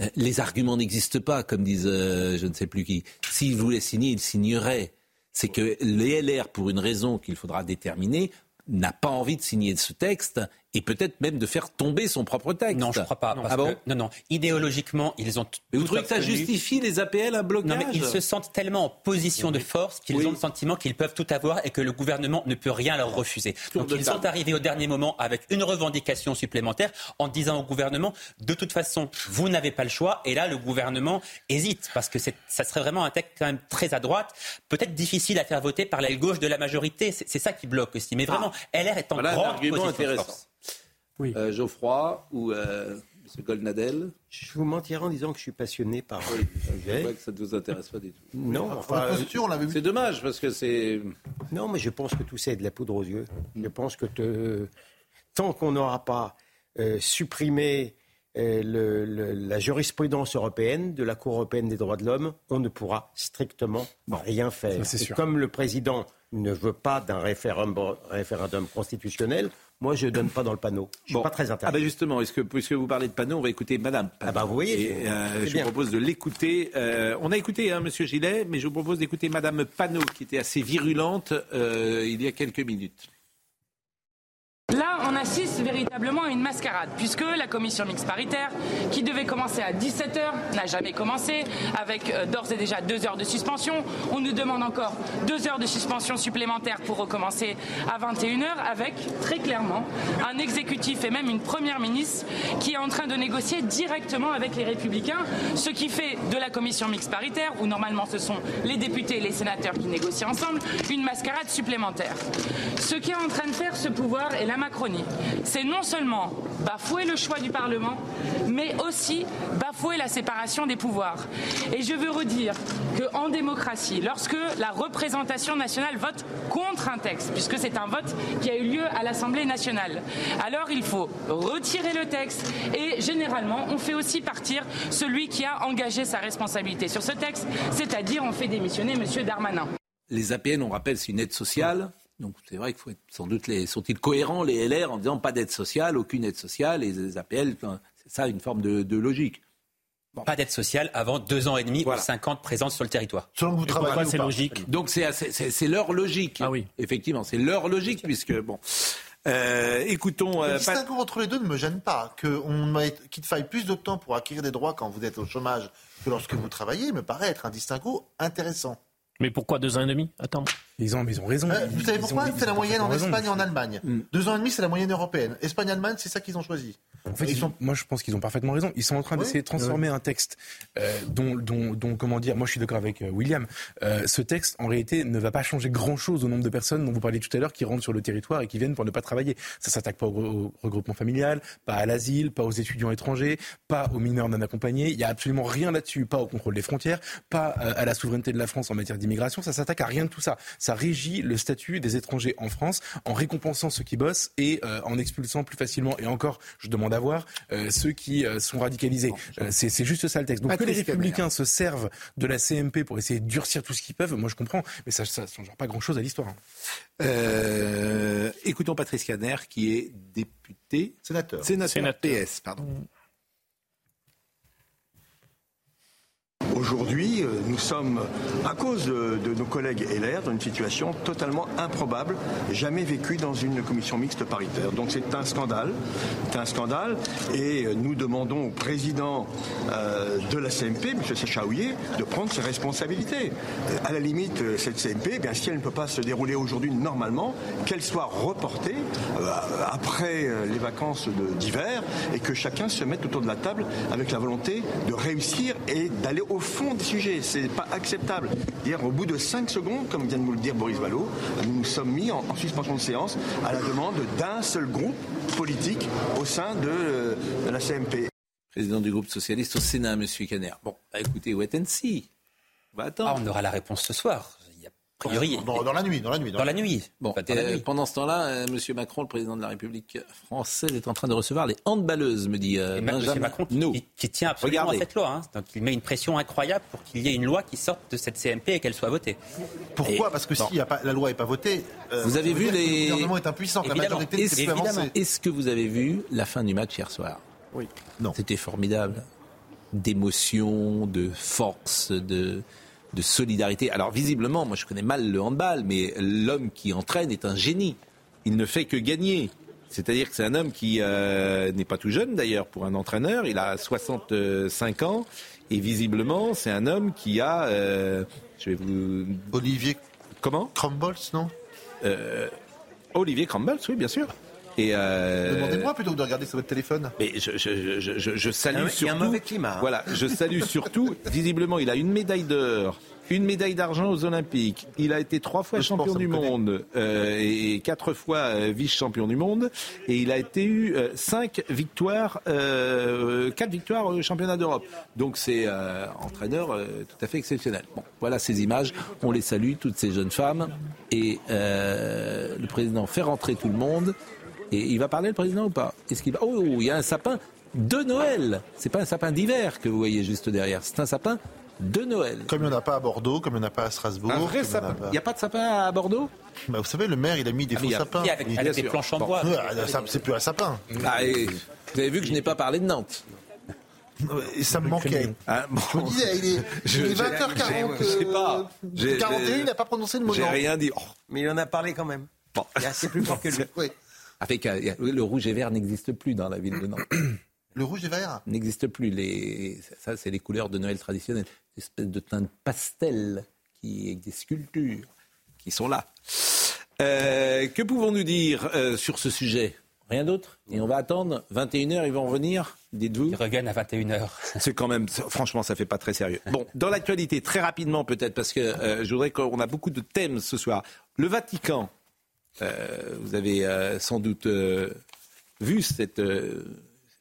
euh, les arguments n'existent pas, comme disent je ne sais plus qui. S'ils voulaient signer, ils signeraient. C'est que les LR, pour une raison qu'il faudra déterminer, n'a pas envie de signer ce texte et peut-être même de faire tomber son propre texte. Non, je ne crois pas. ah bon non, non. Idéologiquement, ils ont. Mais vous trouvez que ça justifie les APL un blocage Non, mais ils se sentent tellement en position de force qu'ils ont le sentiment qu'ils peuvent tout avoir et que le gouvernement ne peut rien leur refuser. Donc ils sont arrivés au dernier moment avec une revendication supplémentaire en disant au gouvernement de toute façon, vous n'avez pas le choix. Et là, le gouvernement hésite parce que ça serait vraiment un texte quand même très à droite, peut-être difficile à faire voter par l'aile gauche de la majorité. C'est ça qui bloque aussi. Mais vraiment, ah. LR est en grande position de force. Oui. Euh, Geoffroy ou euh, M. Goldnadel? Je vous mentirai en disant que je suis passionné par oui, Je vois que ça ne vous intéresse pas du tout. Non, enfin, c'est dommage parce que c'est. Non, mais je pense que tout ça est de la poudre aux yeux. Je pense que tant qu'on n'aura pas euh, supprimé la jurisprudence européenne de la Cour européenne des droits de l'homme, on ne pourra strictement rien faire. comme le président ne veut pas d'un référendum constitutionnel, moi, je ne donne pas dans le panneau. Je ne suis pas très intéressé. Ah ben justement, est-ce que, puisque vous parlez de panneau, on va écouter Madame Ah ben vous voyez. Euh, je vous propose de l'écouter. Euh, on a écouté hein, Monsieur Gillet, mais je vous propose d'écouter Madame Panot, qui était assez virulente euh, il y a quelques minutes. On assiste véritablement à une mascarade, puisque la commission mixte paritaire, qui devait commencer à 17h, n'a jamais commencé, avec euh, d'ores et déjà deux heures de suspension. On nous demande encore deux heures de suspension supplémentaires pour recommencer à 21h, avec très clairement un exécutif et même une première ministre qui est en train de négocier directement avec les républicains, ce qui fait de la commission mixte paritaire, où normalement ce sont les députés et les sénateurs qui négocient ensemble, une mascarade supplémentaire. Ce qu'est en train de faire ce pouvoir est la Macronie c'est non seulement bafouer le choix du Parlement, mais aussi bafouer la séparation des pouvoirs. Et je veux redire qu'en démocratie, lorsque la représentation nationale vote contre un texte, puisque c'est un vote qui a eu lieu à l'Assemblée nationale, alors il faut retirer le texte et généralement on fait aussi partir celui qui a engagé sa responsabilité sur ce texte, c'est-à-dire on fait démissionner M. Darmanin. Les APN, on rappelle, c'est une aide sociale. Donc c'est vrai qu'il faut être sans doute les sont-ils cohérents les LR en disant pas d'aide sociale, aucune aide sociale et les APL, c'est ça une forme de, logique. Pas d'aide sociale avant deux ans et demi ou cinq ans de présence sur le territoire. Selon que vous travaillez, c'est logique. Donc c'est leur logique. Ah oui. Effectivement, c'est leur logique puisque bon. Euh, écoutons. Le distinguo entre les deux ne me gêne pas. Qu'il faille plus de temps pour acquérir des droits quand vous êtes au chômage que lorsque vous travaillez me paraît être un distinguo intéressant. Mais pourquoi deux ans et demi? Attends. Ils ont, ils ont raison. Euh, vous savez pourquoi C'est la moyenne en Espagne et en Allemagne. Mm. Deux ans et demi, c'est la moyenne européenne. Espagne-Allemagne, c'est ça qu'ils ont choisi. En fait, moi, je pense qu'ils ont parfaitement raison. Ils sont en train d'essayer de transformer un texte euh, dont, dont, dont, comment dire, moi je suis d'accord avec euh, William. Euh, ce texte, en réalité, ne va pas changer grand-chose au nombre de personnes dont vous parliez tout à l'heure qui rentrent sur le territoire et qui viennent pour ne pas travailler. Ça s'attaque pas au, regroupement familial, pas à l'asile, pas aux étudiants étrangers, pas aux mineurs non accompagnés. Il y a absolument rien là-dessus. Pas au contrôle des frontières, pas à la souveraineté de la France en matière d'immigration. Ça s'attaque à rien de tout ça. Ça régit le statut des étrangers en France en récompensant ceux qui bossent et en expulsant plus facilement. Et encore, je demande à voir ceux qui euh, sont radicalisés. Euh, c'est juste ça le texte. Donc que les républicains se servent de la CMP pour essayer de durcir tout ce qu'ils peuvent, moi je comprends, mais ça ne change pas grand-chose à l'histoire. Hein. Euh, écoutons Patrice Caner qui est député, sénateur, sénateur, PS, pardon. Aujourd'hui, euh, nous sommes, à cause de, nos collègues LR, dans une situation totalement improbable, jamais vécue dans une commission mixte paritaire. Donc c'est un scandale, c'est un scandale, et euh, nous demandons au président euh, de la CMP, M. Sechaouier, de prendre ses responsabilités. À la limite, cette CMP, eh bien, si elle ne peut pas se dérouler aujourd'hui normalement, qu'elle soit reportée après les vacances d'hiver, et que chacun se mette autour de la table avec la volonté de réussir et d'aller au fond des sujets. C'est pas acceptable. Hier, au bout de 5 secondes, comme vient de nous le dire Boris Vallot, nous nous sommes mis en, suspension de séance à la demande d'un seul groupe politique au sein de, euh, la CMP. Président du groupe socialiste au Sénat, M. Caner. Bon, bah, écoutez, wait and see. Attendre. Ah, on aura la réponse ce soir. Dans, la nuit, dans la nuit. Dans, la nuit. Bon, euh, pendant ce temps-là, euh, M. Macron, le président de la République française, est en train de recevoir les handballeuses, me dit euh, Benjamin Macron, qui, tient absolument à cette loi. Hein. Donc, il met une pression incroyable pour qu'il y ait une loi qui sorte de cette CMP et qu'elle soit votée. Pourquoi Parce que si la loi n'est pas votée, vous avez vu les... le gouvernement est impuissant. La majorité Est-ce que vous avez vu la fin du match hier soir Oui. Non. C'était formidable. D'émotion, de force, de de solidarité. Alors visiblement, moi je connais mal le handball, mais l'homme qui entraîne est un génie. Il ne fait que gagner. C'est-à-dire que c'est un homme qui euh, n'est pas tout jeune d'ailleurs pour un entraîneur. Il a 65 ans et visiblement c'est un homme qui a. Euh, je vais vous. Olivier. Comment? Crumbles, non? Euh, Olivier Crumbles, oui, bien sûr. Et Demandez-moi plutôt que de regarder sur votre téléphone? Mais je, je, je, je salue surtout. Il y a un mauvais climat. Voilà, je salue surtout. visiblement, il a une médaille d'or une médaille d'argent aux Olympiques. Il a été trois fois champion du monde euh, et quatre fois euh, vice-champion du monde. Et il a été eu euh, cinq victoires, quatre victoires au championnat d'Europe. Donc c'est entraîneur tout à fait exceptionnel. Bon, voilà ces images. On les salue, toutes ces jeunes femmes. Et le président fait rentrer tout le monde. Et il va parler le président ou pas Est-ce qu'il va Oh, il y a un sapin de Noël. C'est pas un sapin d'hiver que vous voyez juste derrière. C'est un sapin de Noël. Comme il n'y en a pas à Bordeaux, comme il n'y en a pas à Strasbourg. Un vrai sapin. Il n'y a, pas de sapin à Bordeaux bah, Vous savez, le maire, il a mis des ah, faux sapins. Avec, des planches en bois. c'est plus un sapin. Ah, vous avez vu que je n'ai pas parlé de Nantes. Et ça me manquait. Ah, Je me disais, il est, je, 20h40. Je sais pas. 41, il n'a pas prononcé le mot J'ai rien dit. Oh. Mais il en a parlé quand même. Bon. Il est assez plus fort que lui. oui. Avec, euh, le rouge et vert n'existe plus dans la ville de Nantes. Le rouge et vert? N'existe plus. Les... Ça, c'est les couleurs de Noël traditionnelles. Une espèce de teinte pastel qui des sculptures qui sont là. Euh, que pouvons-nous dire euh, sur ce sujet? Rien d'autre? Et on va attendre 21h, ils vont revenir, dites-vous Ils reviennent à 21h. C'est quand même, franchement, ça fait pas très sérieux. Bon, dans l'actualité, très rapidement peut-être, parce que euh, je voudrais qu'on a beaucoup de thèmes ce soir. Le Vatican, vous avez sans doute vu cette...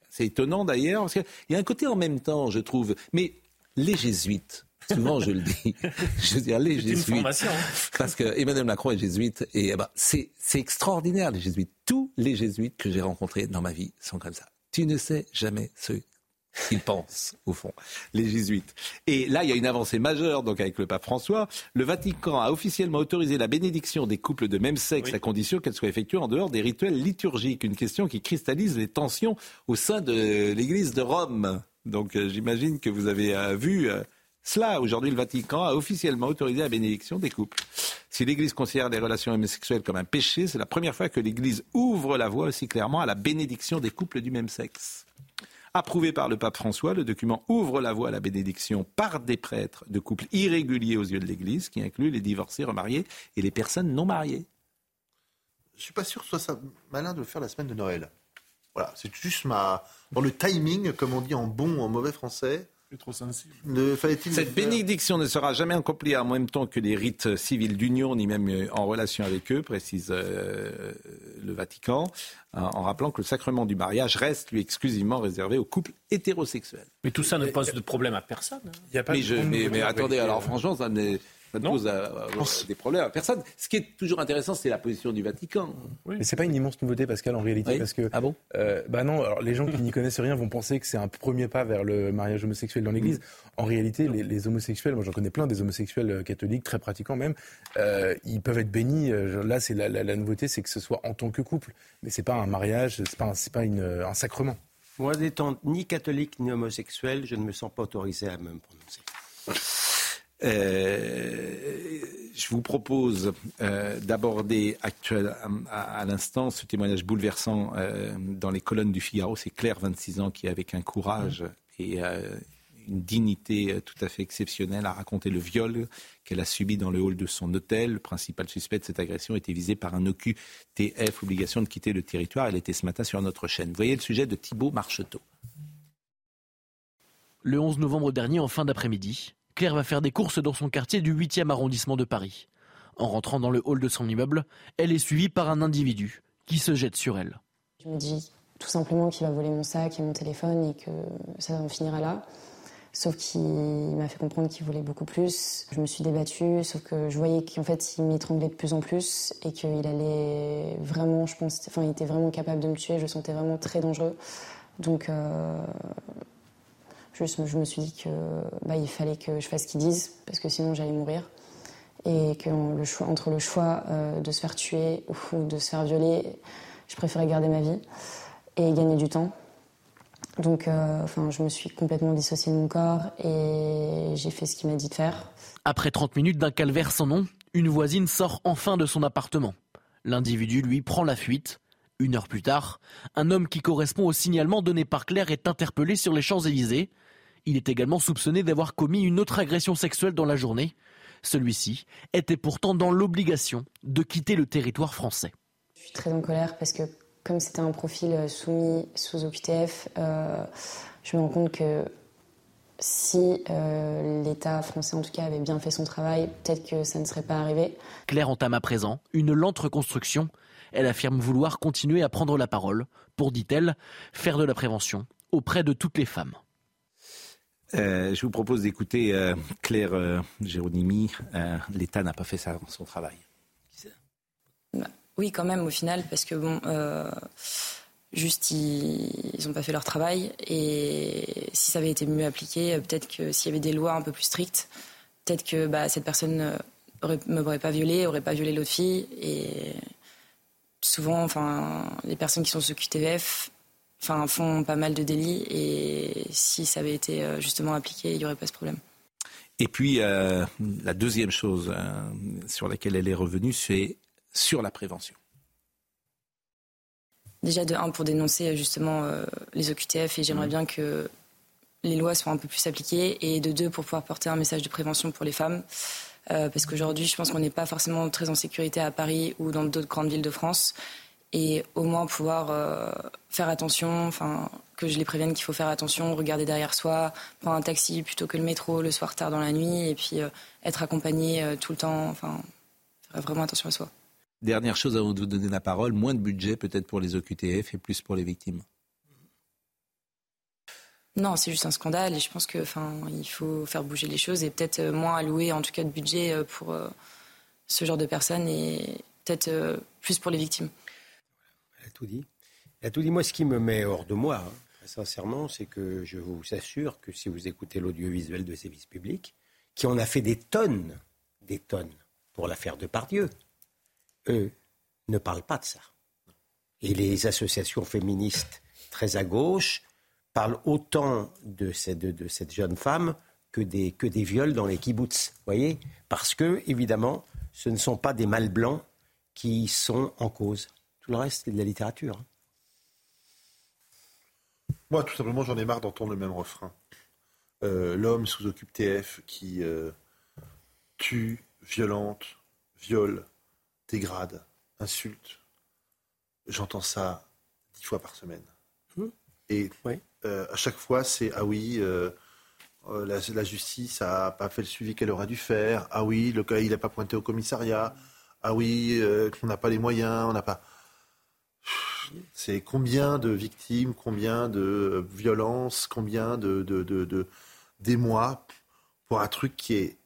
c'est étonnant d'ailleurs, parce qu'il y a un côté en même temps, je trouve. Mais les jésuites, souvent je le dis, je veux dire les jésuites, hein. parce que Emmanuel Macron est jésuite, et eh ben, c'est extraordinaire les jésuites. Tous les jésuites que j'ai rencontrés dans ma vie sont comme ça. Tu ne sais jamais ce qu'ils pensent, au fond, les jésuites. Et là, il y a une avancée majeure donc avec le pape François. Le Vatican a officiellement autorisé la bénédiction des couples de même sexe à condition qu'elle soit effectuée en dehors des rituels liturgiques. Une question qui cristallise les tensions au sein de l'Église de Rome. Donc euh, j'imagine que vous avez euh, vu euh, cela. Aujourd'hui, le Vatican a officiellement autorisé la bénédiction des couples. Si l'Église considère les relations homosexuelles comme un péché, c'est la première fois que l'Église ouvre la voie aussi clairement à la bénédiction des couples du même sexe. Approuvé par le pape François, le document ouvre la voie à la bénédiction par des prêtres de couples irréguliers aux yeux de l'Église, qui inclut les divorcés, remariés et les personnes non mariées. Je ne suis pas sûr que ce soit malin de le faire la semaine de Noël. Voilà, c'est juste ma... dans le timing, comme on dit en bon ou en mauvais français. Trop sensible. Cette bénédiction ne sera jamais accomplie en même temps que les rites civils d'union, ni même euh, en relation avec eux, précise euh, le Vatican, en rappelant que le sacrement du mariage reste, lui, exclusivement réservé aux couples hétérosexuels. Mais tout ça ne pose de problème à personne. Il a pas mais, mais, attendez, alors franchement, ça n'est ça pose des problèmes à personne. Ce qui est toujours intéressant, c'est la position du Vatican. Oui. Mais c'est pas une immense nouveauté, Pascal, en réalité, parce que ah bon euh, Bah non. Alors les gens qui n'y connaissent rien vont penser que c'est un premier pas vers le mariage homosexuel dans l'Église. En réalité, les, homosexuels, moi j'en connais plein, des homosexuels euh, catholiques très pratiquants même, euh, ils peuvent être bénis. Là, c'est la, nouveauté, c'est que ce soit en tant que couple, mais c'est pas un mariage, c'est pas, c'est pas un sacrement. Moi, n'étant ni catholique ni homosexuel, je ne me sens pas autorisé à me prononcer. Euh, je vous propose euh, d'aborder actuel, à, l'instant ce témoignage bouleversant euh, dans les colonnes du Figaro. C'est Claire, 26 ans, qui avec un courage et une dignité tout à fait exceptionnelle a raconté le viol qu'elle a subi dans le hall de son hôtel. Le principal suspect de cette agression était visé par un OQTF, obligation de quitter le territoire. Elle était ce matin sur notre chaîne. Vous voyez le sujet de Thibault Marcheteau. Le 11 novembre dernier, en fin d'après-midi, Claire va faire des courses dans son quartier du 8e arrondissement de Paris. En rentrant dans le hall de son immeuble, elle est suivie par un individu qui se jette sur elle. Je me dis tout simplement qu'il va voler mon sac et mon téléphone et que ça en finira là. Sauf qu'il m'a fait comprendre qu'il voulait beaucoup plus. Je me suis débattue, sauf que je voyais qu'en fait, il m'étranglait de plus en plus et qu'il allait vraiment, je pense, enfin, il était vraiment capable de me tuer. Je le sentais vraiment très dangereux. Donc, euh, je me suis dit que bah, il fallait que je fasse ce qu'ils disent parce que sinon j'allais mourir et que le choix, entre le choix euh, de se faire tuer ou de se faire violer, je préférais garder ma vie et gagner du temps. Donc, euh, enfin, je me suis complètement dissociée de mon corps et j'ai fait ce qu'il m'a dit de faire. Après 30 minutes d'un calvaire sans nom, une voisine sort enfin de son appartement. L'individu, lui, prend la fuite. Une heure plus tard, un homme qui correspond au signalement donné par Claire est interpellé sur les Champs-Élysées. Il est également soupçonné d'avoir commis une autre agression sexuelle dans la journée. Celui-ci était pourtant dans l'obligation de quitter le territoire français. Je suis très en colère parce que comme c'était un profil euh, soumis sous OQTF, euh, je me rends compte que si euh, l'État français en tout cas avait bien fait son travail, peut-être que ça ne serait pas arrivé. Claire entame à présent une lente reconstruction. Elle affirme vouloir continuer à prendre la parole pour, dit-elle, faire de la prévention auprès de toutes les femmes. Euh, je vous propose d'écouter euh, Claire euh, Géronimi. L'État n'a pas fait ça, son travail. Bah, oui, quand même, au final, parce que bon, juste ils n'ont pas fait leur travail. Et si ça avait été mieux appliqué, peut-être que s'il y avait des lois un peu plus strictes, peut-être que bah, cette personne ne m'aurait pas violée, aurait pas violé l'autre fille. Et souvent, enfin, les personnes qui sont sous QTVF enfin, font pas mal de délits et si ça avait été euh, justement appliqué, il n'y aurait pas ce problème. Et puis, euh, la deuxième chose euh, sur laquelle elle est revenue, c'est sur la prévention. Déjà, de un, pour dénoncer justement les OQTF, et j'aimerais mmh. bien que les lois soient un peu plus appliquées, et de deux, pour pouvoir porter un message de prévention pour les femmes. parce qu'aujourd'hui, je pense qu'on n'est pas forcément très en sécurité à Paris ou dans d'autres grandes villes de France et au moins pouvoir euh, faire attention, enfin que je les prévienne qu'il faut faire attention, regarder derrière soi, prendre un taxi plutôt que le métro le soir tard dans la nuit, et puis euh, être accompagné euh, tout le temps, enfin faire vraiment attention à soi. Dernière chose avant de vous donner la parole, moins de budget peut-être pour les OQTF et plus pour les victimes. Non, c'est juste un scandale et je pense qu'il faut faire bouger les choses et peut-être moins allouer en tout cas de budget pour ce genre de personnes et peut-être plus pour les victimes. Tout dit. Elle a tout dit. Moi, ce qui me met hors de moi, hein, sincèrement, c'est que je vous assure que si vous écoutez l'audiovisuel de services publics, qui en a fait des tonnes, des tonnes pour l'affaire de Pardieu, eux ne parlent pas de ça. Et les associations féministes très à gauche parle autant de cette, jeune femme que des, que des viols dans les kibbutz. voyez? Parce que, évidemment, ce ne sont pas des mâles blancs qui sont en cause. Tout le reste, c'est de la littérature. Hein. Moi, tout simplement, j'en ai marre d'entendre le même refrain. Euh, l'homme sous occupe TF qui euh, tue, violente, viole, dégrade, insulte. J'entends ça dix fois par semaine. Mmh. Et euh, à chaque fois, c'est ah oui, la, justice n'a pas fait le suivi qu'elle aurait dû faire. Ah oui, le cas, il n'a pas pointé au commissariat. Ah oui, on n'a pas les moyens, on n'a pas. C'est combien de victimes, combien de violences, combien de, pour un truc qui est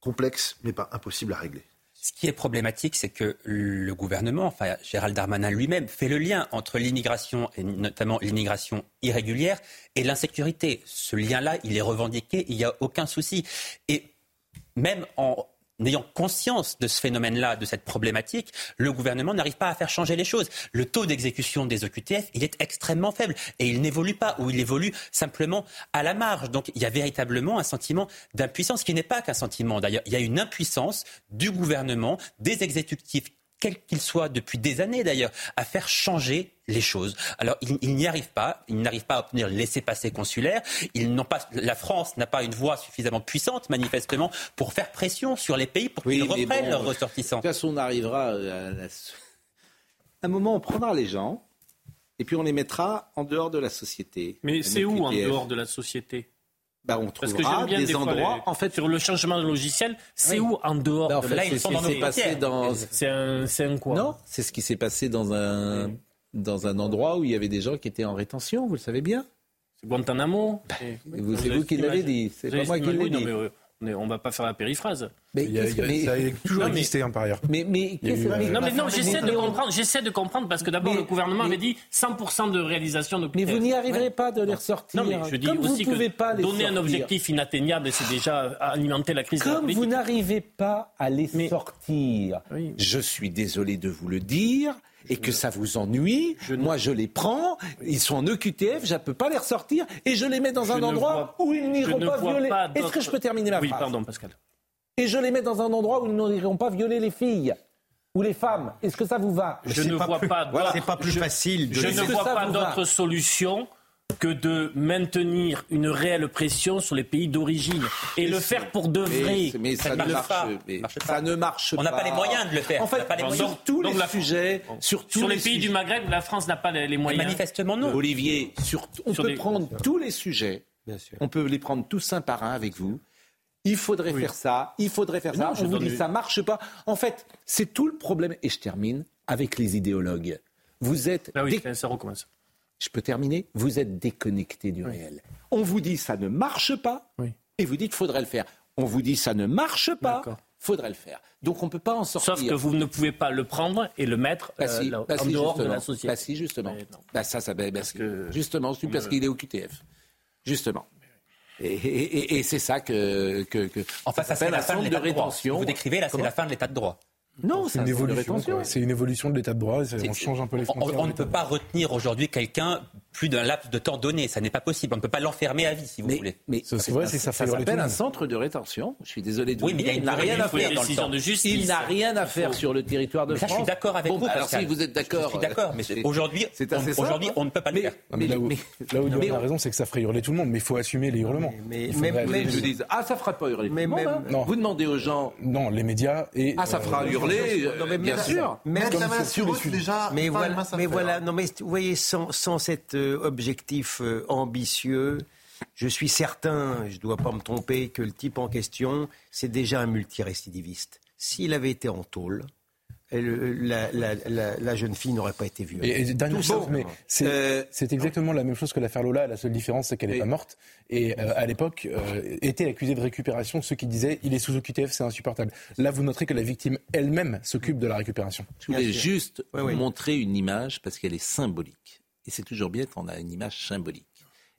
complexe mais pas impossible à régler? Ce qui est problématique, c'est que le gouvernement, enfin Gérald Darmanin lui-même, fait le lien entre l'immigration, et notamment l'immigration irrégulière, et l'insécurité. Ce lien-là, il est revendiqué, il n'y a aucun souci. Et même en n'ayant conscience de ce phénomène-là, de cette problématique, le gouvernement n'arrive pas à faire changer les choses. Le taux d'exécution des OQTF, il est extrêmement faible et il n'évolue pas ou il évolue simplement à la marge. Donc il y a véritablement un sentiment d'impuissance qui n'est pas qu'un sentiment. D'ailleurs, il y a une impuissance du gouvernement, des exécutifs quel qu'il soit depuis des années d'ailleurs, à faire changer les choses. Alors, il, n'y arrive pas. Il n'arrive pas à obtenir le laissez-passer consulaire. Ils n'ont pas, la France n'a pas une voix suffisamment puissante, manifestement, pour faire pression sur les pays pour qu'ils reprennent leurs ressortissants. De toute façon, on arrivera à, un moment, on prendra les gens et puis on les mettra en dehors de la société. Mais c'est où en dehors de la société? Bah, on trouvera des, endroits. En fait, sur le changement de logiciel, c'est où en dehors bah, en fait, Là, ils sont dans passé dans. C'est un, un, quoi Non, c'est ce qui s'est passé dans un dans un endroit où il y avait des gens qui étaient en rétention. Vous le savez bien. C'est Guantanamo. Bah, c'est vous qui l'avez dit. C'est pas moi qui l'ai dit. Euh, on ne va pas faire la périphrase. Mais, il y a, ça a toujours existé hein, par ailleurs. Mais, mais, non, mais non, j'essaie de comprendre. J'essaie de comprendre parce que d'abord le gouvernement avait dit 100% de réalisation de. Mais vous n'y arriverez pas de les ressortir. Non, mais je dis aussi que pas donner un objectif inatteignable, c'est déjà alimenter la crise. Comme vous n'arrivez pas à les sortir, je suis désolé de vous le dire et que ça vous ennuie, moi je les prends, ils sont en EQTF, je ne peux pas les ressortir et je les mets dans un endroit où ils n'iront pas violer. Est-ce que je peux terminer ma oui, phrase pardon Pascal. Et je les mets dans un endroit où ils n'iront pas violer les filles ou les femmes. Est-ce que ça vous va? Je ne vois pas. c'est pas plus facile. je ne vois pas d'autre solution que de maintenir une réelle pression sur les pays d'origine et le faire pour de vrai. Mais, ça, ne marche, pas. ça, ne marche pas. On n'a pas les moyens de le faire. En fait, sur tous les sujets, sur, les, pays du Maghreb, la France n'a pas les, moyens. manifestement non. Olivier, on peut prendre tous les sujets. On peut les prendre tous un par un avec vous. Il faudrait faire ça, il faudrait faire ça. On vous dit ça marche pas. En fait, c'est tout le problème. Et je termine avec les idéologues. Vous êtes. Ah oui, ça recommence je peux terminer, vous êtes déconnecté du réel. On vous dit ça ne marche pas, et vous dites faudrait le faire. On vous dit ça ne marche pas, faudrait le faire. Donc on ne peut pas en sortir. Sauf que vous ne pouvez pas le prendre et le mettre bah euh, bah en dehors de la société. Bah si, justement. Bah ça, ça, parce que... Justement, parce qu'il est au QTF. Justement. Et, c'est ça que, que, que enfin, ça, ça la fin de, de rétention. Vous décrivez là, c'est la fin de l'état de droit. Non, c'est une, évolution. C'est une évolution de l'état de droit. On change un peu les frontières. On, ne peut pas retenir aujourd'hui quelqu'un plus d'un laps de temps donné. Ça n'est pas possible. On ne peut pas l'enfermer à vie, si vous voulez. Mais c'est vrai, ça, ça s'appelle un centre de rétention. Je suis désolé de vous dire. il n'a rien à faire dans le temps. De justice. Il n'a rien à faire sur le territoire de France. je suis d'accord avec vous. Alors si vous êtes d'accord, je suis d'accord. Mais aujourd'hui, aujourd'hui, on ne peut pas le faire. Mais là où il a raison, c'est que ça ferait hurler tout le monde. Mais il faut assumer les hurlements. Mais je dis, ah, ça fera pas hurler. Mais hein. vous demandez aux gens. Non, les médias et. Ah, ça fera hurler bien sûr. Mettre la main sur eux, déjà. Mais voilà, mais voilà. Non, mais vous voyez, sans, sans cet euh, objectif euh, ambitieux, je suis certain, je ne dois pas me tromper, que le type en question, c'est déjà un multirécidiviste. S'il avait été en tôle, la, jeune fille n'aurait pas été violée. Et, dernière chose, mais euh, c'est exactement la même chose que l'affaire Lola. La seule différence, c'est qu'elle n'est pas morte. Et euh, à l'époque, euh, était accusée de récupération ceux qui disaient il est sous OQTF, c'est insupportable. Là, vous noterez que la victime elle-même s'occupe de la récupération. Je voulais juste montrer une image parce qu'elle est symbolique. Et c'est toujours bien quand on a une image symbolique.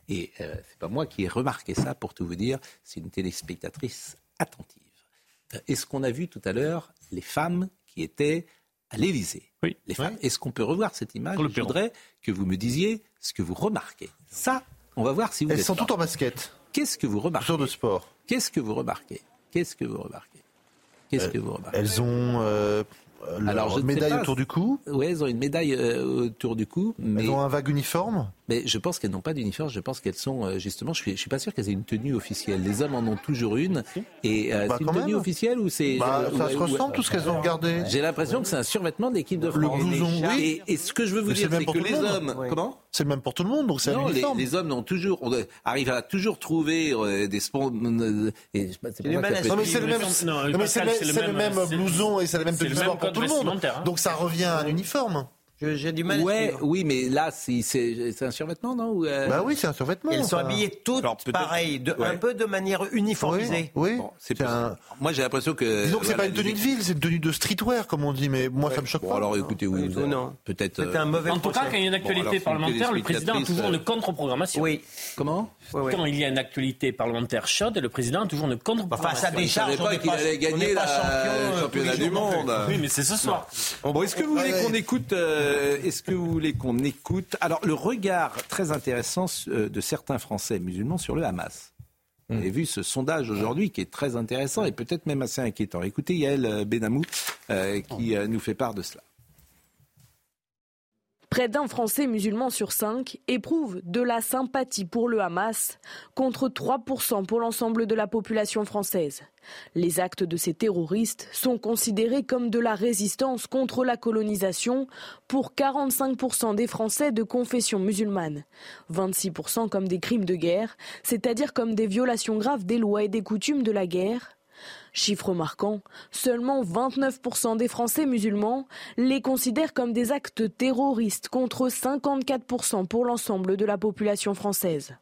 Et ce c'est pas moi qui ai remarqué ça, pour tout vous dire, c'est une téléspectatrice attentive. Est-ce qu'on a vu tout à l'heure les femmes qui étaient à l'Élysée. Oui. Les femmes. Est-ce qu'on peut revoir cette image Je voudrais que vous me disiez ce que vous remarquez. Ça, on va voir si vous Elles êtes sont toutes en basket. Qu'est-ce que vous remarquez Sur de sport. Qu'est-ce que vous remarquez? Qu'est-ce que vous remarquez? Qu'est-ce euh, que vous remarquez? Elles ont euh, alors, une médaille autour du cou Oui, elles ont une médaille euh, autour du cou. Mais... Elles ont un vague uniforme Mais je pense qu'elles n'ont pas d'uniforme. Je pense qu'elles sont, euh, justement, je ne suis, suis, pas sûr qu'elles aient une tenue officielle. Les hommes en ont toujours une. Et euh, bah, c'est une tenue officielle ou c'est. Bah, ça se ressemble, tout ce qu'elles ont regardé. J'ai l'impression que c'est un survêtement de l'équipe de France. Le blouson, oui. Et, ce que je veux vous dire, c'est que les hommes. Comment C'est le même pour tout le monde, donc c'est un uniforme. Les, les hommes ont toujours, on arrivent à toujours trouver des spons. Non, mais c'est le même blouson et c'est le même tenue pour tout le monde. Donc ça revient à un uniforme. J'ai du mal. Ouais, oui, mais là, c'est un survêtement, non euh, Bah oui, c'est un survêtement. Elles sont habillées toutes pareilles, un peu de manière uniformisée. Oui. c'est un... Moi, j'ai l'impression que. Disons que c'est pas une tenue de ville, c'est une tenue de streetwear, comme on dit, mais moi, ça me choque bon, pas. Alors, écoutez, oui, ou non. Peut-être. C'est un mauvais. En tout cas, quand il y a une actualité parlementaire, le président a toujours une contre-programmation. Oui. Comment? Quand il y a une actualité parlementaire chaude, le président a toujours une contre-programmation. Enfin, ça décharge. pas qu'il allait gagner le championnat du monde. Oui, mais c'est ce soir. Bon, est-ce que vous voulez qu'on écoute Est-ce que vous voulez qu'on écoute Alors, le regard très intéressant euh, de certains Français musulmans sur le Hamas. Vous avez vu ce sondage aujourd'hui qui est très intéressant et peut-être même assez inquiétant. Écoutez Yael euh, Benamou euh, qui nous fait part de cela. Près d'un Français musulman sur cinq éprouve de la sympathie pour le Hamas, contre 3% pour l'ensemble de la population française. Les actes de ces terroristes sont considérés comme de la résistance contre la colonisation pour 45% des Français de confession musulmane, 26% comme des crimes de guerre, c'est-à-dire comme des violations graves des lois et des coutumes de la guerre, Chiffre marquant, seulement 29% des Français musulmans les considèrent comme des actes terroristes contre 54% pour l'ensemble de la population française.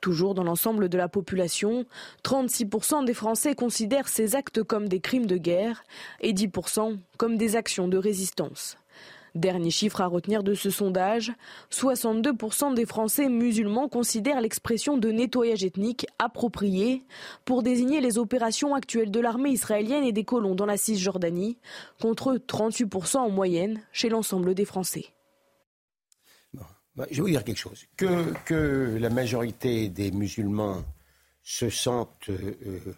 Toujours dans l'ensemble de la population, 36% des Français considèrent ces actes comme des crimes de guerre et 10% comme des actions de résistance. Dernier chiffre à retenir de ce sondage, 62% des Français musulmans considèrent l'expression de nettoyage ethnique appropriée pour désigner les opérations actuelles de l'armée israélienne et des colons dans la Cisjordanie, contre 38% en moyenne chez l'ensemble des Français. Bah, je vais vous dire quelque chose. Que, que la majorité des musulmans se sentent euh,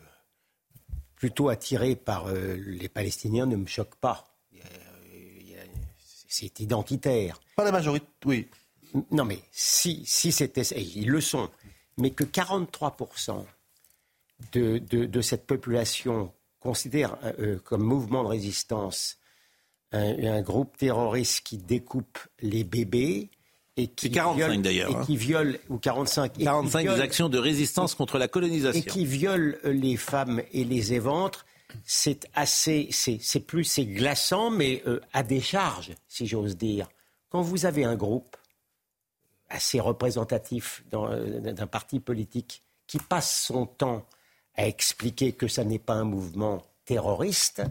plutôt attirés par euh, les Palestiniens ne me choque pas c'est identitaire. Pas la majorité, oui. Non, mais si, si c'était. Ils le sont. Mais que 43% de, de, cette population considère euh, euh, comme mouvement de résistance un, groupe terroriste qui découpe les bébés et qui 45 d'ailleurs, et hein. qui viole ou 45 45 des actions de résistance contre la colonisation et qui viole les femmes et les éventres c'est assez, c'est plus, c'est glaçant, mais euh, à décharge, si j'ose dire. Quand vous avez un groupe assez représentatif euh, d'un parti politique qui passe son temps à expliquer que ça n'est pas un mouvement terroriste.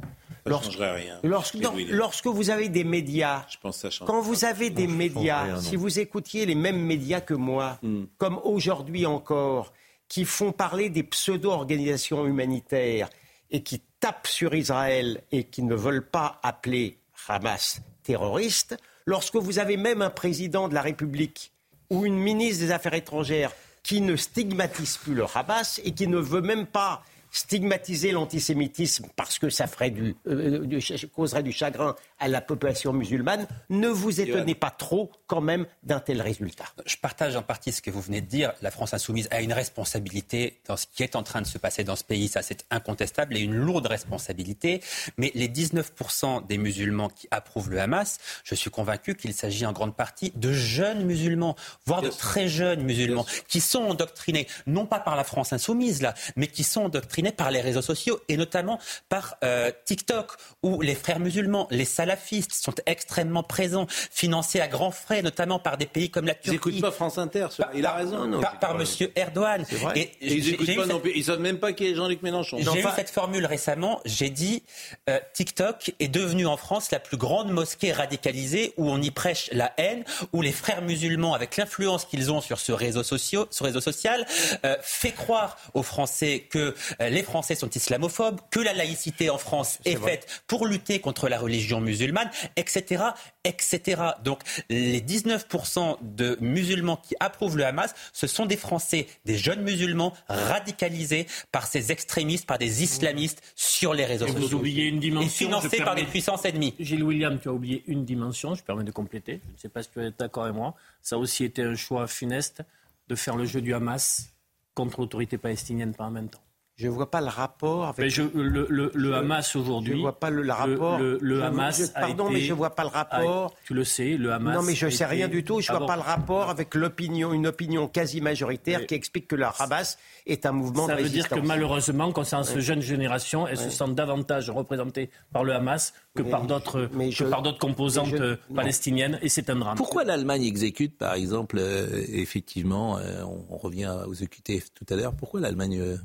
lorsque, rien. Lorsque, vous avez des médias, Je pense quand vous avez des médias, si vous écoutiez les mêmes médias que moi, hmm. comme aujourd'hui encore, qui font parler des pseudo-organisations humanitaires et qui tapent sur Israël et qui ne veulent pas appeler Hamas terroriste, lorsque vous avez même un président de la République ou une ministre des Affaires étrangères qui ne stigmatise plus le Hamas et qui ne veut même pas stigmatiser l'antisémitisme parce que ça ferait du, euh, causerait du chagrin à la population musulmane, ne vous étonnez pas trop quand même d'un tel résultat. Je partage en partie ce que vous venez de dire. La France insoumise a une responsabilité dans ce qui est en train de se passer dans ce pays, ça c'est incontestable, et une lourde responsabilité. Mais les 19% des musulmans qui approuvent le Hamas, je suis convaincu qu'il s'agit en grande partie de jeunes musulmans, voire de très jeunes musulmans, qui sont endoctrinés, non pas par la France insoumise là, mais qui sont endoctrinés par les réseaux sociaux et notamment par euh, TikTok, où les frères musulmans, les salafistes sont extrêmement présents, financés à grands frais, notamment par des pays comme la Turquie. Ils n'écoutent pas France Inter, il a raison. par, par Monsieur Erdogan. Et, ils ne savent même pas qui est Jean-Luc Mélenchon. J'ai eu cette formule récemment, j'ai dit euh, TikTok est devenu en France la plus grande mosquée radicalisée où on y prêche la haine, où les frères musulmans, avec l'influence qu'ils ont sur ce réseau, social, ce réseau social, euh, fait croire aux Français que euh, les Français sont islamophobes, que la laïcité en France est, faite pour lutter contre la religion musulmane, etc., etc. Donc les 19% de musulmans qui approuvent le Hamas, ce sont des Français, des jeunes musulmans radicalisés par ces extrémistes, par des islamistes sur les réseaux sociaux. Vous oubliez une dimension. Et financés par des puissances ennemies. Gilles William, tu as oublié une dimension, je permets de compléter. Je ne sais pas si tu es d'accord avec moi. Ça a aussi été un choix funeste de faire le jeu du Hamas contre l'autorité palestinienne par en même temps. Je ne vois pas le rapport avec. Je, le, le, le Hamas aujourd'hui. Je ne vois pas le, rapport. Le, Hamas. pardon, mais je ne vois pas le rapport. tu le sais, le Hamas. Non, mais je ne sais rien du tout. Je ne vois pas le rapport avec l'opinion, une opinion quasi majoritaire qui explique que le Hamas est un mouvement Ça de résistance. Ça veut dire que malheureusement, concernant cette jeune génération, elles se sentent davantage représentées par le Hamas que par d'autres par d'autres composantes palestiniennes, et c'est un drame. Pourquoi l'Allemagne exécute, par exemple, euh, effectivement, euh, on, revient aux EQTF tout à l'heure, pourquoi l'Allemagne euh,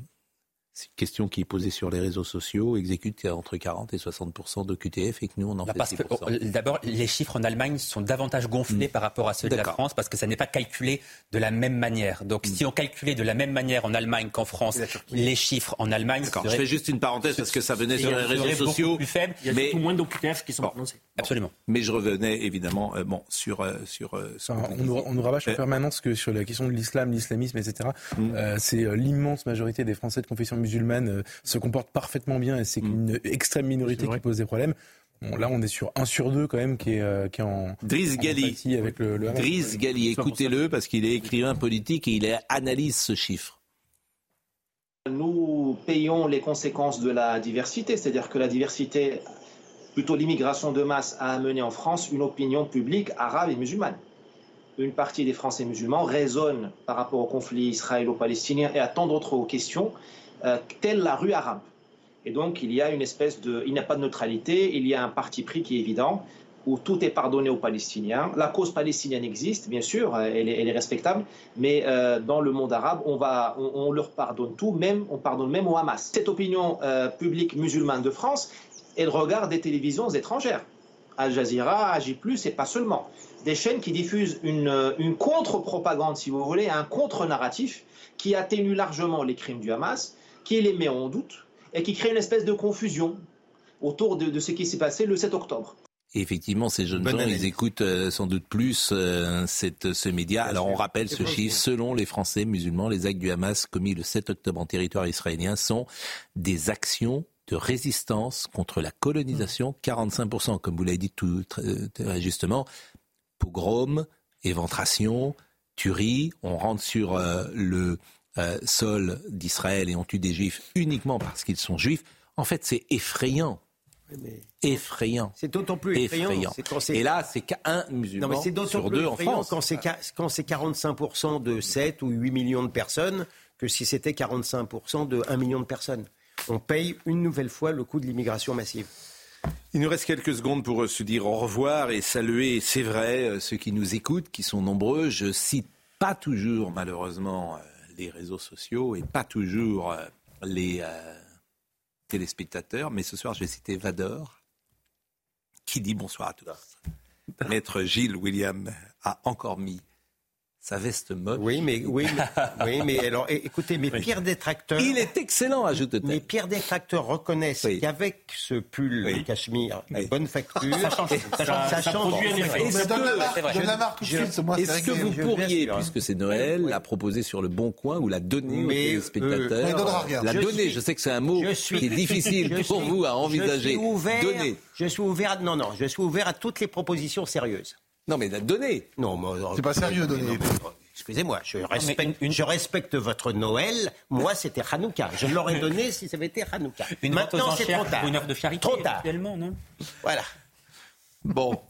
c'est une question qui est posée sur les réseaux sociaux, exécute entre 40 et 60 de QTF et que nous, on en bah, fait oh, D'abord, les chiffres en Allemagne sont davantage gonflés mm. par rapport à ceux de la France parce que ça n'est pas calculé de la même manière. Donc, mm. si on calculait de la même manière en Allemagne qu'en France, les chiffres en Allemagne. Je fais juste une parenthèse parce que ça venait sur les réseaux sociaux. Plus faible. Il y a mais... moins d'OQTF qui sont prononcés. Absolument. Mais je revenais évidemment euh, bon, sur. Euh, sur euh, on, nous, on, nous, rabâche en permanence que sur la question de l'islam, l'islamisme, etc., mm. c'est l'immense majorité des Français de confession musulmane se comporte parfaitement bien et c'est mm. une extrême minorité qui pose des problèmes. Bon, là, on est sur un sur deux quand même qui est, euh, qui est en. Driss Gali. Avec le, le Driss Gali, écoutez-le parce qu'il est écrivain politique et il analyse ce chiffre. Nous payons les conséquences de la diversité, c'est-à-dire que la diversité, plutôt l'immigration de masse, a amené en France une opinion publique arabe et musulmane. Une partie des Français musulmans raisonne par rapport au conflit israélo-palestinien et à tant d'autres questions euh, telle la rue arabe. Et donc, il y a une espèce de. Il n'y a pas de neutralité, il y a un parti pris qui est évident, où tout est pardonné aux Palestiniens. La cause palestinienne existe, bien sûr, elle est, respectable, mais euh, dans le monde arabe, on, va, on, leur pardonne tout, même, on pardonne même au Hamas. Cette opinion euh, publique musulmane de France, elle regarde des télévisions étrangères. Al Jazeera, Agi+, et pas seulement. Des chaînes qui diffusent une, une contre-propagande, si vous voulez, un contre-narratif qui atténue largement les crimes du Hamas qui les met en doute et qui crée une espèce de confusion autour de, ce qui s'est passé le 7 octobre. effectivement, ces jeunes gens, ils écoutent euh, sans doute plus euh, cette, ce média. Alors on rappelle ce chiffre, selon les Français musulmans, les actes du Hamas commis le 7 octobre en territoire israélien sont des actions de résistance contre la colonisation, 45%, comme vous l'avez dit tout très justement, pogrom, éventration, tuerie, on rentre sur euh, le euh, sol d'Israël et on tue des juifs uniquement parce qu'ils sont juifs, en fait, c'est effrayant. Effrayant. C'est d'autant plus effrayant. et là, c'est qu'un musulman sur deux en France. Quand c'est 45% de 7 ou 8 millions de personnes que si c'était 45% de 1 million de personnes. On paye une nouvelle fois le coût de l'immigration massive. Il nous reste quelques secondes pour se dire au revoir et saluer, c'est vrai, euh, ceux qui nous écoutent, qui sont nombreux. Je cite pas toujours, malheureusement, euh, les réseaux sociaux et pas toujours euh, les euh, téléspectateurs. Mais ce soir, je vais citer Vador, qui dit bonsoir à tous. Maître Gilles William a encore mis sa veste mode. Oui, mais, oui, oui, mais alors, écoutez, mes pires détracteurs. Il est excellent, ajoute-t-elle. Mes pires détracteurs reconnaissent qu'avec ce pull de cachemire de bonne facture, ça change. Ça, change. Est-ce que, vous pourriez, puisque c'est Noël, la proposer sur le bon coin ou la donner aux euh, spectateurs La donner, je sais que c'est un mot qui est difficile pour vous à envisager. Donner. Je suis ouvert, non, non, je suis ouvert à toutes les propositions sérieuses. Non, mais donner. Non, c'est pas sérieux donner. Excusez-moi, je respecte, je respecte votre Noël. Moi, c'était Hanouka. Je l'aurais donné si ça avait été Hanouka. Une Maintenant, c'est trop tard. Une heure de charité. Trop tard. Non voilà. Bon.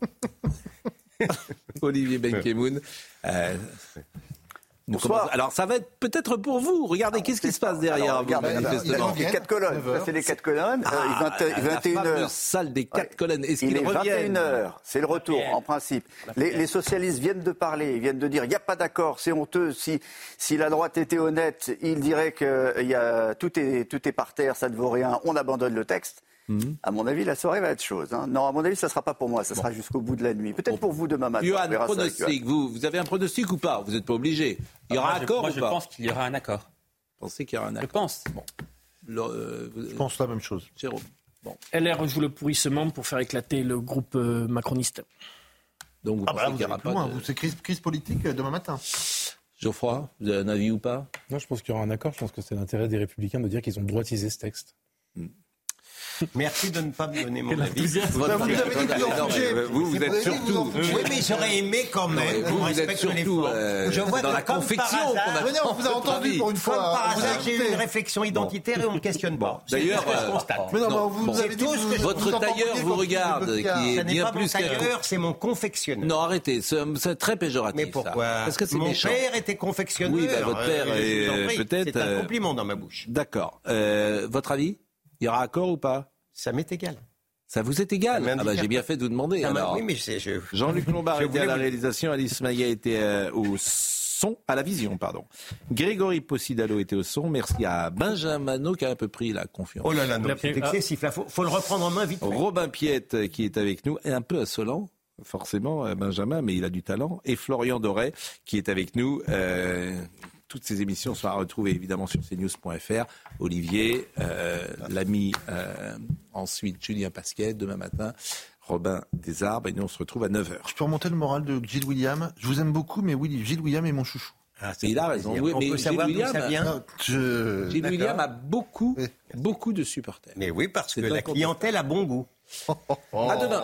Olivier Benkemoun. Euh, Bonsoir. Alors ça va être peut-être pour vous. Regardez, qu'est-ce qui se passe derrière alors, regardez, vous, Les quatre colonnes. c'est les quatre colonnes. Ah, il est 21 h salle des quatre colonnes. Est-ce il est 21 h C'est le retour, en principe. Les, les, socialistes viennent de parler, ils viennent de dire il n'y a pas d'accord, c'est honteux. Si, si la droite était honnête, ils diraient que y a, tout, est, tout est par terre, ça ne vaut rien, on abandonne le texte. Mhm. À mon avis, la soirée va être chose. Hein. Non, à mon avis, ça ne sera pas pour moi, ça sera jusqu'au bout de la nuit. Peut-être pour vous demain matin. Johan, pronostic, vous, vous avez un pronostic ou pas? Vous n'êtes pas obligé. Il y aura un accord moi, ou je pas? Je pense qu'il y aura un accord. Vous pensez qu'il y aura un accord? Je pense. Bon. Euh, je pense la même chose. Jérôme. Bon. LR joue le pourrissement pour faire éclater le groupe euh, macroniste. Donc vous ah bah qu'il n'y aura pas de... C'est crise, crise politique euh, demain matin. Geoffroy, vous avez un avis ou pas? Non, je pense qu'il y aura un accord. Je pense que c'est l'intérêt des Républicains de dire qu'ils ont droitisé ce texte. Hmm. Merci de ne pas me donner mon avis. Vous, vous, vous êtes surtout. Oui, mais j'aurais aimé quand même. Vous, vous êtes surtout euh, je vois dans la confection. on vous a entendu pour une fois. Comme par hasard, j'ai eu une réflexion identitaire et on ne questionne pas. D'ailleurs, votre tailleur vous regarde, qui est bien plus qu'un tailleur, c'est mon confectionneur. Non, arrêtez, c'est très péjoratif. Mais pourquoi Parce que c'est Mon père était confectionneur. Oui, votre père est peut-être. C'est un compliment dans ma bouche. D'accord. Votre avis il y aura accord ou pas? Ça m'est égal. Ça vous est égal? Ah bah, j'ai bien fait de vous demander. Alors. Oui, mais je... Jean-Luc Lombard était à la réalisation, Alice Maïa était euh, au son, à la vision, pardon. Grégory Possidalo était au son. Merci à Benjamin qui a un peu pris la confiance. Oh là là, c'est excessif. Il faut, faut, le reprendre en main vite. Robin Piette euh, qui est avec nous, est un peu insolent forcément, euh, Benjamin, mais il a du talent. Et Florian Doré, qui est avec nous, euh, toutes ces émissions sont à retrouver évidemment sur cnews.fr. Olivier, euh, l'ami, euh, ensuite Julien Pasquet, demain matin. Robin Desarbes, et nous on se retrouve à 9h. Je peux remonter le moral de Gilles William? Je vous aime beaucoup, mais oui, Gilles William est mon chouchou. Ah, il a raison. Oui, on mais peut Gilles savoir William, ça vient. Je... Gilles William a beaucoup, beaucoup de supporters. Mais oui, parce que la clientèle a bon goût. À demain.